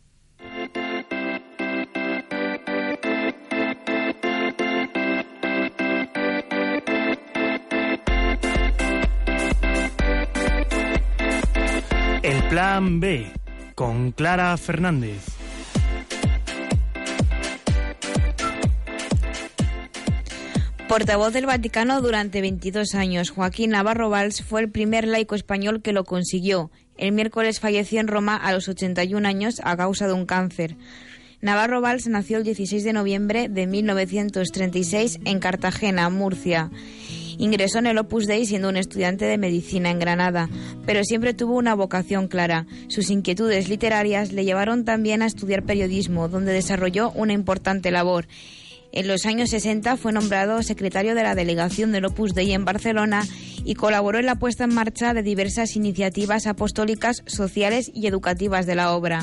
Plan B con Clara Fernández. Portavoz del Vaticano durante 22 años, Joaquín Navarro Valls fue el primer laico español que lo consiguió. El miércoles falleció en Roma a los 81 años a causa de un cáncer. Navarro Valls nació el 16 de noviembre de 1936 en Cartagena, Murcia. Ingresó en el Opus Dei siendo un estudiante de medicina en Granada, pero siempre tuvo una vocación clara. Sus inquietudes literarias le llevaron también a estudiar periodismo, donde desarrolló una importante labor. En los años 60 fue nombrado secretario de la delegación del Opus Dei en Barcelona y colaboró en la puesta en marcha de diversas iniciativas apostólicas, sociales y educativas de la obra.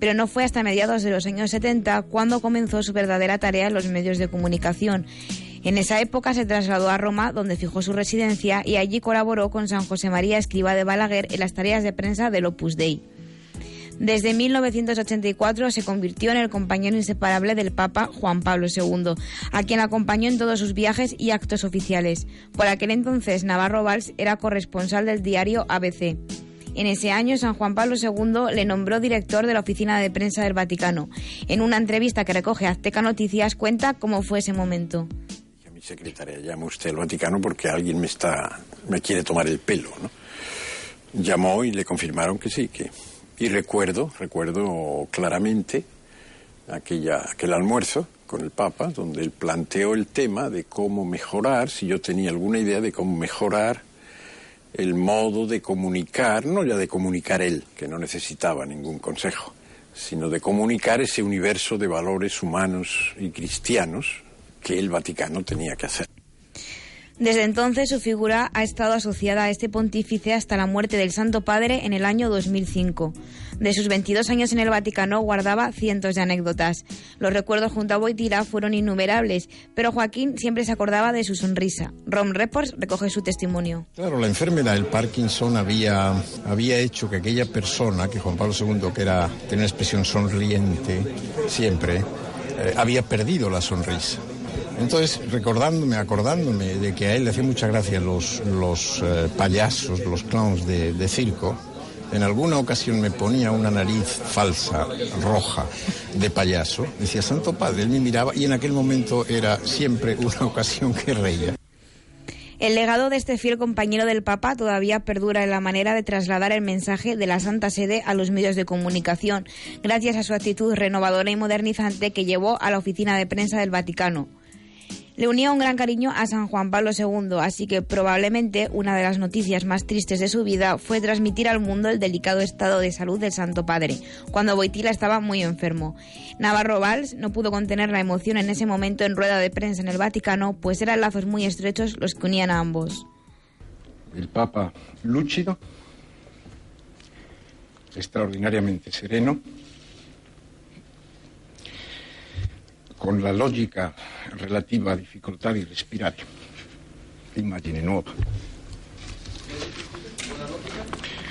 Pero no fue hasta mediados de los años 70 cuando comenzó su verdadera tarea en los medios de comunicación. En esa época se trasladó a Roma, donde fijó su residencia, y allí colaboró con San José María Escriba de Balaguer en las tareas de prensa del Opus Dei. Desde 1984 se convirtió en el compañero inseparable del Papa Juan Pablo II, a quien acompañó en todos sus viajes y actos oficiales. Por aquel entonces, Navarro Valls era corresponsal del diario ABC. En ese año, San Juan Pablo II le nombró director de la Oficina de Prensa del Vaticano. En una entrevista que recoge Azteca Noticias cuenta cómo fue ese momento secretaria, llama usted al Vaticano porque alguien me está, me quiere tomar el pelo, ¿no? Llamó y le confirmaron que sí, que... Y recuerdo, recuerdo claramente aquella, aquel almuerzo con el Papa, donde él planteó el tema de cómo mejorar, si yo tenía alguna idea de cómo mejorar el modo de comunicar, no ya de comunicar él, que no necesitaba ningún consejo, sino de comunicar ese universo de valores humanos y cristianos que el Vaticano tenía que hacer. Desde entonces su figura ha estado asociada a este pontífice hasta la muerte del Santo Padre en el año 2005. De sus 22 años en el Vaticano guardaba cientos de anécdotas. Los recuerdos junto a Boitila fueron innumerables, pero Joaquín siempre se acordaba de su sonrisa. Rom Reports recoge su testimonio. Claro, la enfermedad del Parkinson había, había hecho que aquella persona, que Juan Pablo II, que era, tenía una expresión sonriente siempre, eh, había perdido la sonrisa. Entonces, recordándome, acordándome de que a él le hacía mucha gracia los, los eh, payasos, los clowns de, de circo, en alguna ocasión me ponía una nariz falsa, roja, de payaso. Decía, Santo Padre, él me miraba y en aquel momento era siempre una <laughs> ocasión que reía. El legado de este fiel compañero del Papa todavía perdura en la manera de trasladar el mensaje de la Santa Sede a los medios de comunicación, gracias a su actitud renovadora y modernizante que llevó a la oficina de prensa del Vaticano. Le unía un gran cariño a San Juan Pablo II, así que probablemente una de las noticias más tristes de su vida fue transmitir al mundo el delicado estado de salud del Santo Padre, cuando Boitila estaba muy enfermo. Navarro Valls no pudo contener la emoción en ese momento en rueda de prensa en el Vaticano, pues eran lazos muy estrechos los que unían a ambos. El Papa lúcido, extraordinariamente sereno, con la lógica relativa a difficoltà di respirare. Immagine nuova.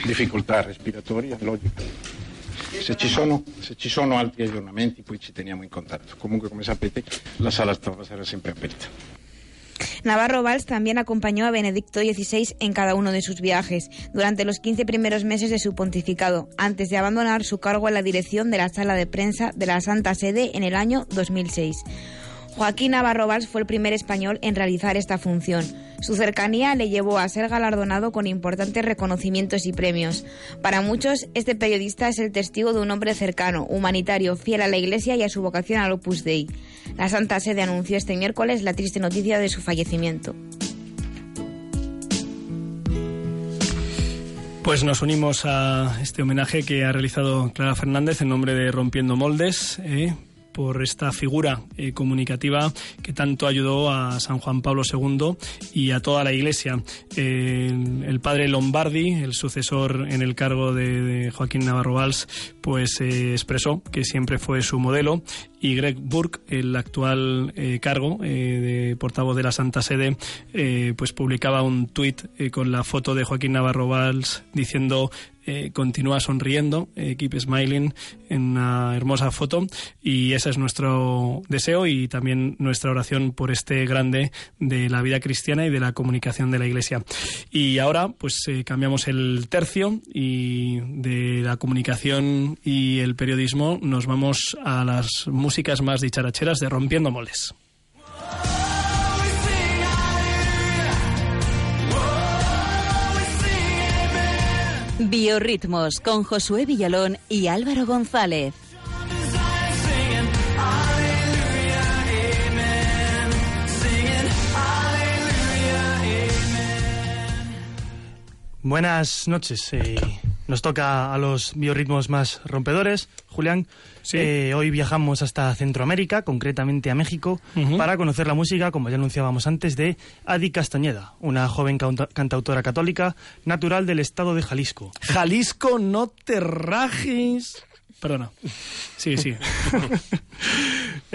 Difficoltà respiratoria, logica. Se ci, sono, se ci sono altri aggiornamenti poi ci teniamo in contatto. Comunque come sapete la sala stampa sarà sempre aperta. Navarro Valls también acompañó a Benedicto XVI en cada uno de sus viajes durante los 15 primeros meses de su pontificado, antes de abandonar su cargo en la dirección de la sala de prensa de la Santa Sede en el año 2006. Joaquín Navarro Valls fue el primer español en realizar esta función. Su cercanía le llevó a ser galardonado con importantes reconocimientos y premios. Para muchos, este periodista es el testigo de un hombre cercano, humanitario, fiel a la Iglesia y a su vocación al Opus Dei. La Santa Sede anunció este miércoles la triste noticia de su fallecimiento. Pues nos unimos a este homenaje que ha realizado Clara Fernández en nombre de Rompiendo Moldes. ¿eh? Por esta figura eh, comunicativa que tanto ayudó a San Juan Pablo II y a toda la Iglesia. El padre Lombardi, el sucesor en el cargo de, Joaquín Navarro Valls, pues eh, expresó que siempre fue su modelo y Greg Burke, el actual eh, cargo de portavoz de la Santa Sede, pues publicaba un tuit con la foto de Joaquín Navarro Valls diciendo eh, continúa sonriendo, eh, keep smiling, en una hermosa foto y ese es nuestro deseo y también nuestra oración por este grande de la vida cristiana y de la comunicación de la Iglesia. Y ahora pues eh, cambiamos el tercio y de la comunicación y el periodismo nos vamos a las músicas más dicharacheras de Rompiendo Moles. Biorritmos con Josué Villalón y Álvaro González. Buenas noches. eh, nos toca a los biorritmos más rompedores. Julián, eh, hoy viajamos hasta Centroamérica, concretamente a México, para conocer la música, como ya anunciábamos antes, de Adi Castañeda, una joven cantautora católica natural del estado de Jalisco. Jalisco, no te rajes. Perdona. Sí, sí. <laughs>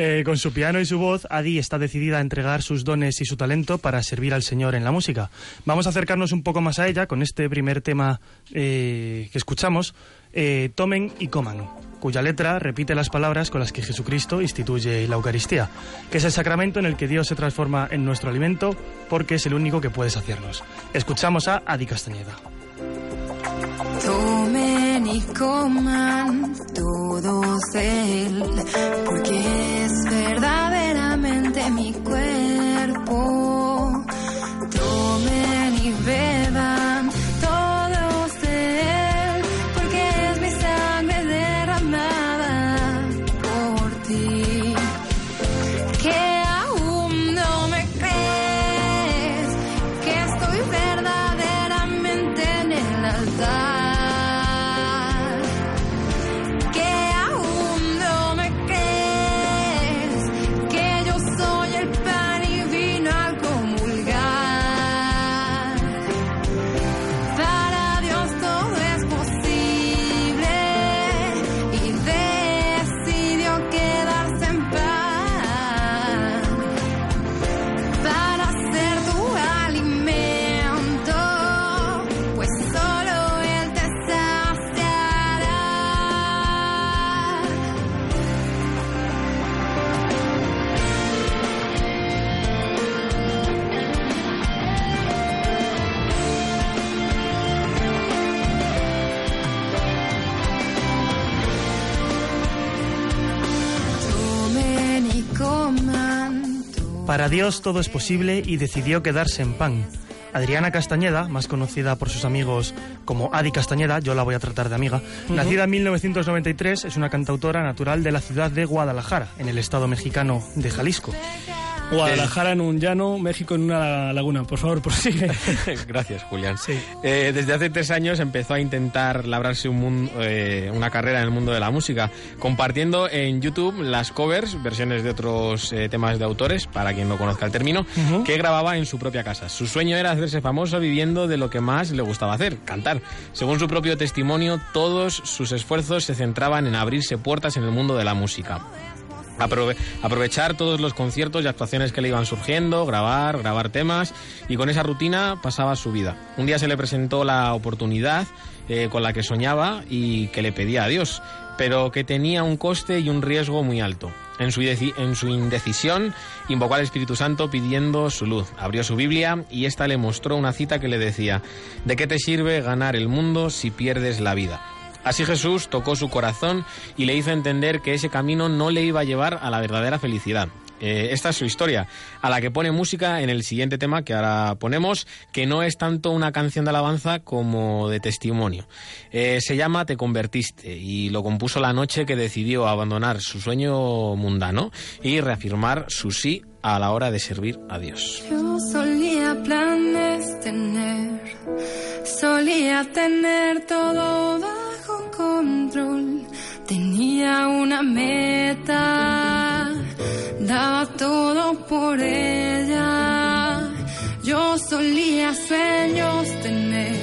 Eh, con su piano y su voz, Adi está decidida a entregar sus dones y su talento para servir al Señor en la música. Vamos a acercarnos un poco más a ella con este primer tema eh, que escuchamos, eh, Tomen y Coman, cuya letra repite las palabras con las que Jesucristo instituye la Eucaristía, que es el sacramento en el que Dios se transforma en nuestro alimento porque es el único que puede saciarnos. Escuchamos a Adi Castañeda. Y coman todos él, porque Para Dios todo es posible y decidió quedarse en pan. Adriana Castañeda, más conocida por sus amigos como Adi Castañeda, yo la voy a tratar de amiga, nacida en 1993, es una cantautora natural de la ciudad de Guadalajara, en el estado mexicano de Jalisco. Guadalajara en un llano, México en una laguna. Por favor, prosigue. <laughs> Gracias, Julián. Eh, desde hace tres años empezó a intentar labrarse un eh, una carrera en el mundo de la música, compartiendo en YouTube las covers, versiones de otros eh, temas de autores, para quien no conozca el término, que grababa en su propia casa. Su sueño era hacerse famoso viviendo de lo que más le gustaba hacer, cantar. Según su propio testimonio, todos sus esfuerzos se centraban en abrirse puertas en el mundo de la música. Aprove- aprovechar todos los conciertos y actuaciones que le iban surgiendo, grabar, grabar temas y con esa rutina pasaba su vida. Un día se le presentó la oportunidad eh, con la que soñaba y que le pedía a Dios, pero que tenía un coste y un riesgo muy alto. En su, en su indecisión, invocó al Espíritu Santo pidiendo su luz. Abrió su Biblia y ésta le mostró una cita que le decía, ¿de qué te sirve ganar el mundo si pierdes la vida? Así Jesús tocó su corazón y le hizo entender que ese camino no le iba a llevar a la verdadera felicidad. Eh, esta es su historia, a la que pone música en el siguiente tema que ahora ponemos, que no es tanto una canción de alabanza como de testimonio. Eh, se llama Te convertiste y lo compuso la noche que decidió abandonar su sueño mundano y reafirmar su sí a la hora de servir a Dios. Yo solía planes solía tener todo control, tenía una meta, daba todo por ella. Yo solía sueños tener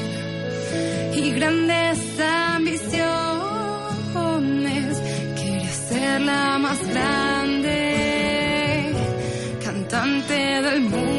y grandes ambiciones, quería ser la más grande cantante del mundo.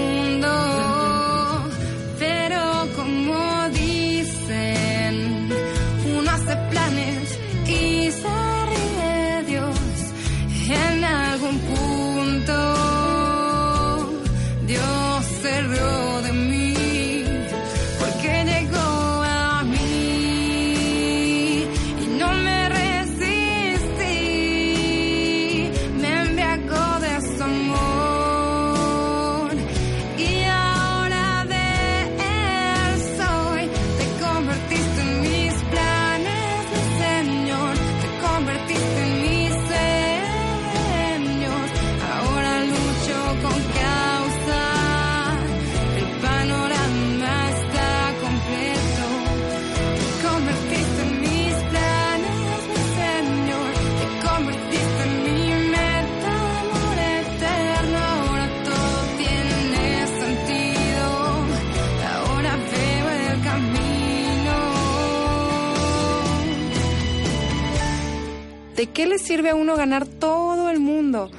Sirve a uno ganar todo el mundo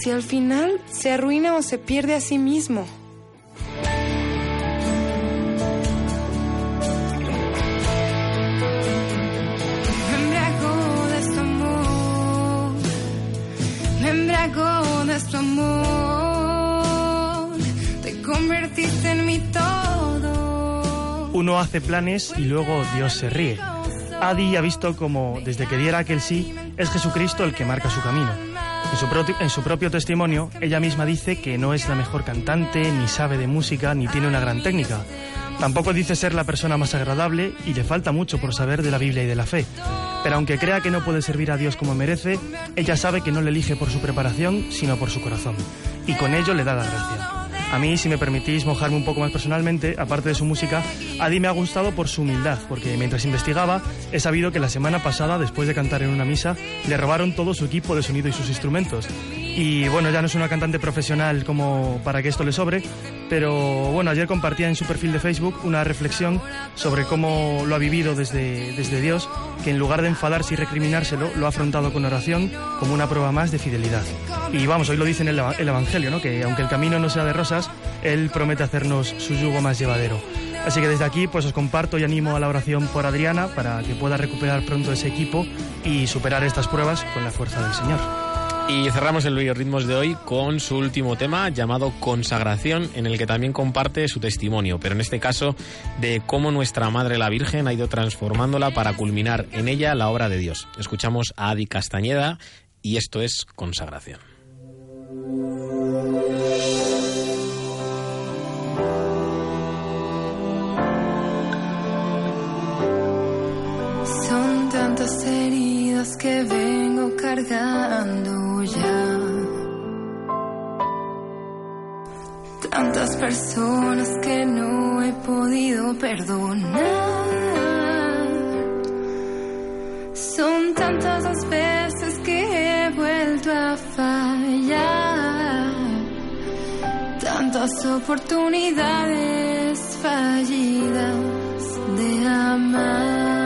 si al final se arruina o se pierde a sí mismo? Me embriagó de su amor, me embriagó de su amor, te convertiste en mi todo. Uno hace planes y luego Dios se ríe. Adi ha visto como, desde que diera aquel sí, es Jesucristo el que marca su camino. En su, en su propio testimonio, ella misma dice que no es la mejor cantante, ni sabe de música, ni tiene una gran técnica. Tampoco dice ser la persona más agradable y le falta mucho por saber de la Biblia y de la fe. Pero aunque crea que no puede servir a Dios como merece, ella sabe que no le elige por su preparación, sino por su corazón. Y con ello le da la gracia. A mí, si me permitís mojarme un poco más personalmente, aparte de su música, Adi me ha gustado por su humildad, porque mientras investigaba he sabido que la semana pasada, después de cantar en una misa, le robaron todo su equipo de sonido y sus instrumentos. Y bueno, ya no es una cantante profesional como para que esto le sobre, pero bueno, ayer compartía en su perfil de Facebook una reflexión sobre cómo lo ha vivido desde, desde Dios, que en lugar de enfadarse y recriminárselo, lo ha afrontado con oración como una prueba más de fidelidad. Y vamos, hoy lo dice en el, el Evangelio, ¿no? que aunque el camino no sea de rosas, Él promete hacernos su yugo más llevadero. Así que desde aquí pues os comparto y animo a la oración por Adriana para que pueda recuperar pronto ese equipo y superar estas pruebas con la fuerza del Señor. Y cerramos el Biorritmos de hoy con su último tema llamado Consagración, en el que también comparte su testimonio, pero en este caso de cómo nuestra Madre la Virgen ha ido transformándola para culminar en ella la obra de Dios. Escuchamos a Adi Castañeda y esto es Consagración. Son tantas heridas que vengo cargando Tantas personas que no he podido perdonar. Son tantas las veces que he vuelto a fallar. Tantas oportunidades fallidas de amar.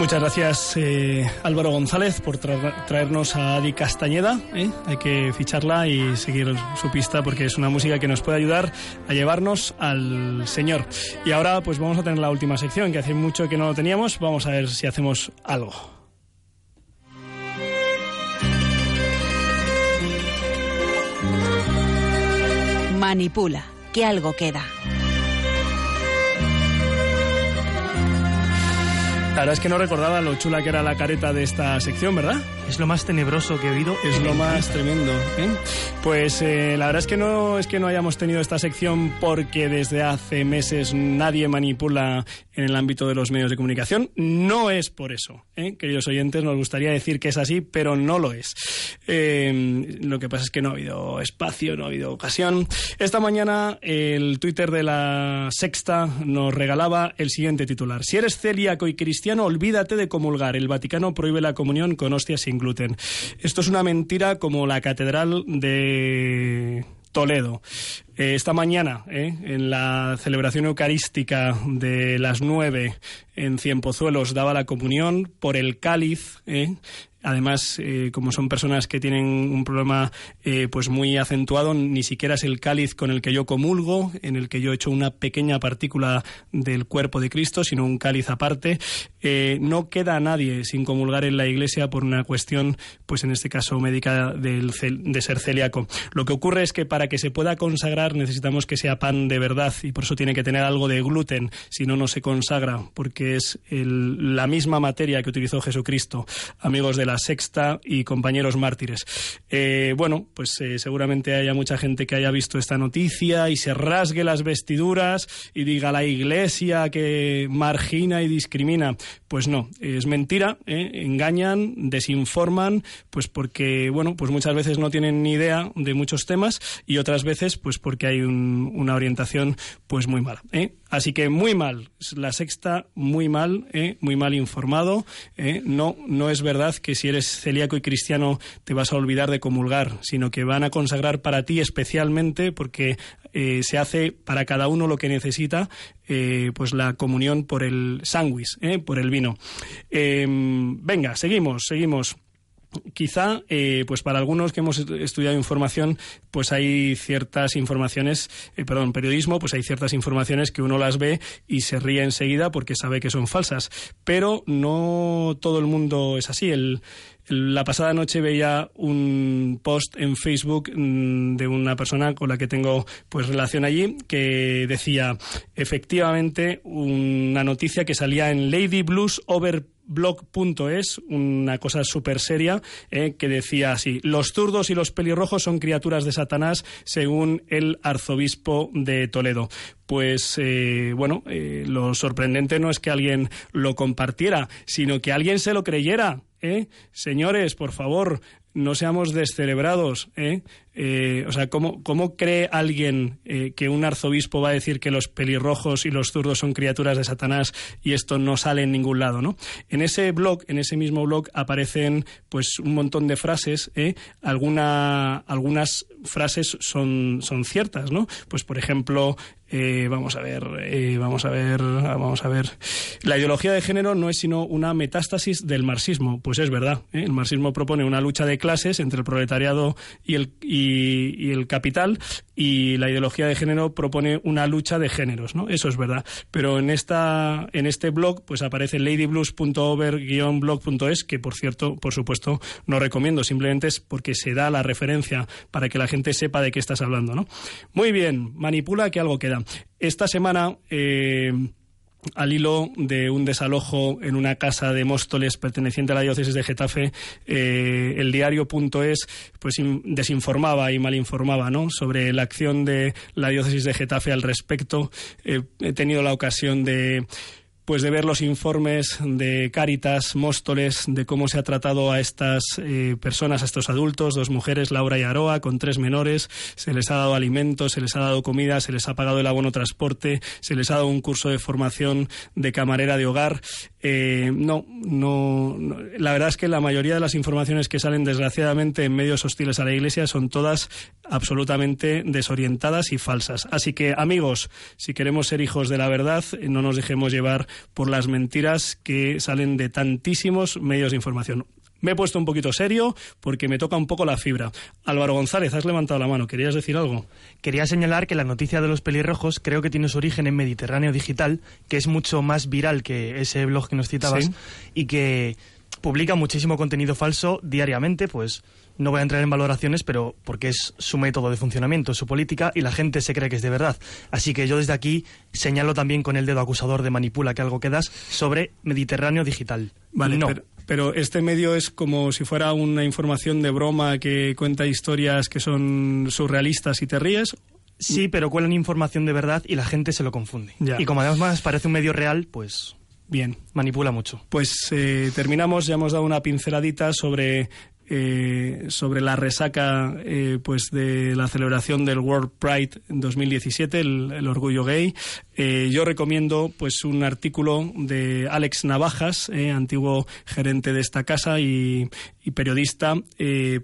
Muchas gracias eh, Álvaro González por tra- traernos a Adi Castañeda. ¿eh? Hay que ficharla y seguir su pista porque es una música que nos puede ayudar a llevarnos al Señor. Y ahora pues vamos a tener la última sección que hace mucho que no lo teníamos. Vamos a ver si hacemos algo. Manipula, que algo queda. La verdad es que no recordaba lo chula que era la careta de esta sección, ¿verdad? Es lo más tenebroso que he oído. Es lo más tremendo. ¿eh? Pues eh, la verdad es que no es que no hayamos tenido esta sección porque desde hace meses nadie manipula en el ámbito de los medios de comunicación. No es por eso, ¿eh? queridos oyentes. Nos gustaría decir que es así, pero no lo es. Eh, lo que pasa es que no ha habido espacio, no ha habido ocasión. Esta mañana el Twitter de la Sexta nos regalaba el siguiente titular: Si eres celíaco y cristiano, olvídate de comulgar. El Vaticano prohíbe la comunión con hostias sin gluten. Esto es una mentira como la catedral de Toledo. Eh, esta mañana, eh, en la celebración eucarística de las nueve en Cienpozuelos, daba la comunión por el cáliz. eh. Además, eh, como son personas que tienen un problema eh, pues muy acentuado, ni siquiera es el cáliz con el que yo comulgo, en el que yo echo una pequeña partícula del cuerpo de Cristo, sino un cáliz aparte. Eh, no queda nadie sin comulgar en la iglesia por una cuestión, pues en este caso médica del de ser celíaco. Lo que ocurre es que para que se pueda consagrar necesitamos que sea pan de verdad y por eso tiene que tener algo de gluten, si no, no se consagra, porque es la misma materia que utilizó Jesucristo, amigos de la sexta y compañeros mártires. Eh, bueno, pues eh, seguramente haya mucha gente que haya visto esta noticia y se rasgue las vestiduras y diga la iglesia que margina y discrimina. Pues no, es mentira, ¿eh? engañan, desinforman, pues porque, bueno, pues muchas veces no tienen ni idea de muchos temas y otras veces pues porque hay un- una orientación pues muy mala. Así que muy mal, la sexta muy mal, ¿eh? muy mal informado. ¿eh? No, no es verdad que si eres celíaco y cristiano te vas a olvidar de comulgar, sino que van a consagrar para ti especialmente porque eh, se hace para cada uno lo que necesita, pues la comunión por el sándwich, por el vino. Eh, venga, seguimos, seguimos. Quizá, eh, pues para algunos que hemos estudiado información, pues hay ciertas informaciones, eh, perdón, periodismo, pues hay ciertas informaciones que uno las ve y se ríe enseguida porque sabe que son falsas. Pero no todo el mundo es así. El, la pasada noche veía un post en Facebook mm, de una persona con la que tengo pues relación allí que decía efectivamente una noticia que salía en Lady Blues Over blog.es, una cosa súper seria, eh, que decía así, los zurdos y los pelirrojos son criaturas de Satanás, según el arzobispo de Toledo. Pues eh, bueno, eh, lo sorprendente no es que alguien lo compartiera, sino que alguien se lo creyera. ¿eh? Señores, por favor, no seamos descerebrados. ¿eh? Eh, o sea, ¿cómo, cómo cree alguien eh, que un arzobispo va a decir que los pelirrojos y los zurdos son criaturas de Satanás y esto no sale en ningún lado, ¿no? En ese blog, en ese mismo blog, aparecen pues un montón de frases. ¿eh? Alguna, algunas frases son, son ciertas, ¿no? Pues por ejemplo, eh, vamos a ver, eh, vamos a ver, vamos a ver. La ideología de género no es sino una metástasis del marxismo. Pues es verdad. ¿eh? El marxismo propone una lucha de clases entre el proletariado y el, y, y el capital y la ideología de género propone una lucha de géneros, ¿no? Eso es verdad. Pero en esta, en este blog, pues aparece ladyblues.over-blog.es, que por cierto, por supuesto, no recomiendo. Simplemente es porque se da la referencia para que la gente sepa de qué estás hablando, ¿no? Muy bien, manipula que algo queda. Esta semana. Eh, al hilo de un desalojo en una casa de Móstoles perteneciente a la diócesis de Getafe, eh, el diario.es pues in- desinformaba y malinformaba ¿no? sobre la acción de la diócesis de Getafe al respecto. Eh, he tenido la ocasión de pues de ver los informes de Cáritas, Móstoles, de cómo se ha tratado a estas eh, personas, a estos adultos, dos mujeres, Laura y Aroa, con tres menores, se les ha dado alimentos, se les ha dado comida, se les ha pagado el abono transporte, se les ha dado un curso de formación de camarera de hogar. Eh, no, no, no. La verdad es que la mayoría de las informaciones que salen, desgraciadamente, en medios hostiles a la Iglesia son todas absolutamente desorientadas y falsas. Así que, amigos, si queremos ser hijos de la verdad, no nos dejemos llevar por las mentiras que salen de tantísimos medios de información. Me he puesto un poquito serio porque me toca un poco la fibra. Álvaro González, has levantado la mano. ¿Querías decir algo? Quería señalar que la noticia de los pelirrojos creo que tiene su origen en Mediterráneo Digital, que es mucho más viral que ese blog que nos citabas Sí. y que publica muchísimo contenido falso diariamente, pues no voy a entrar en valoraciones, pero porque es su método de funcionamiento, su política, y la gente se cree que es de verdad. Así que yo desde aquí señalo también con el dedo acusador de manipula que algo quedas sobre Mediterráneo Digital. Vale, no. pero, pero este medio es como si fuera una información de broma que cuenta historias que son surrealistas y te ríes. Sí, pero cuelan información de verdad y la gente se lo confunde. Ya. Y como además parece un medio real, pues Bien. manipula mucho. Pues eh, terminamos, ya hemos dado una pinceladita sobre, eh, sobre la resaca eh, pues de la celebración del World Pride en 2017, el, orgullo gay. Eh, yo recomiendo pues un artículo de Alex Navajas, antiguo gerente de esta casa y, y periodista,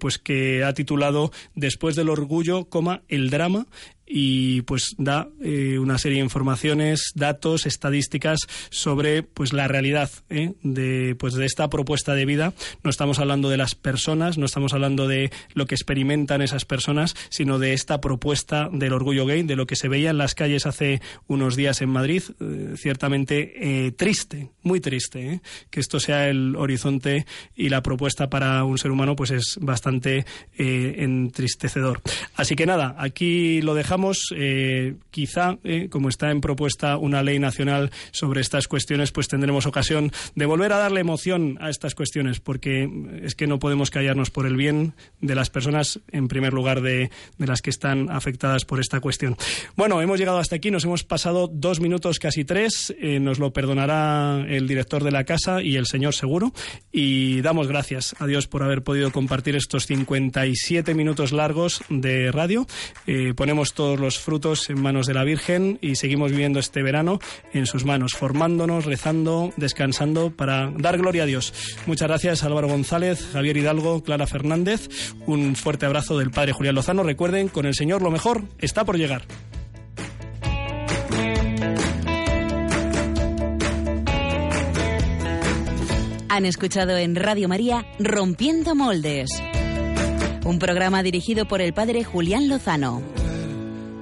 pues que ha titulado Después del orgullo, coma, el drama y pues da eh, una serie de informaciones, datos, estadísticas sobre pues la realidad ¿eh? de pues de esta propuesta de vida. No estamos hablando de las personas, no estamos hablando de lo que experimentan esas personas, sino de esta propuesta del orgullo gay, de lo que se veía en las calles hace unos días en Madrid, eh, ciertamente eh, triste, muy triste, que esto sea el horizonte y la propuesta para un ser humano pues es bastante entristecedor. Así que nada, aquí lo dejamos. Eh, quizá, eh, como está en propuesta una ley nacional sobre estas cuestiones, pues tendremos ocasión de volver a darle emoción a estas cuestiones, porque es que no podemos callarnos por el bien de las personas, en primer lugar de, de las que están afectadas por esta cuestión. Bueno, hemos llegado hasta aquí, nos hemos pasado dos minutos, casi tres, eh, nos lo perdonará el director de la casa y el señor seguro, y damos gracias a Dios por haber podido compartir estos 57 minutos largos de radio. Ponemos todos los frutos en manos de la Virgen y seguimos viviendo este verano en sus manos, formándonos, rezando, descansando para dar gloria a Dios. Muchas gracias Álvaro González, Javier Hidalgo, Clara Fernández. Un fuerte abrazo del Padre Julián Lozano. Recuerden, con el Señor lo mejor está por llegar. Han escuchado en Radio María Rompiendo Moldes. Un programa dirigido por el padre Julián Lozano.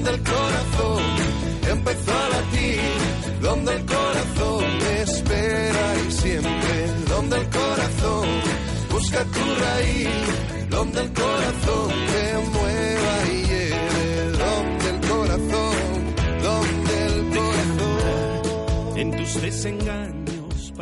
Donde el corazón empezó a latir, donde el corazón espera y siempre, donde el corazón busca tu raíz, donde el corazón te mueva y lleve, donde el corazón, donde el corazón. En tus desengaños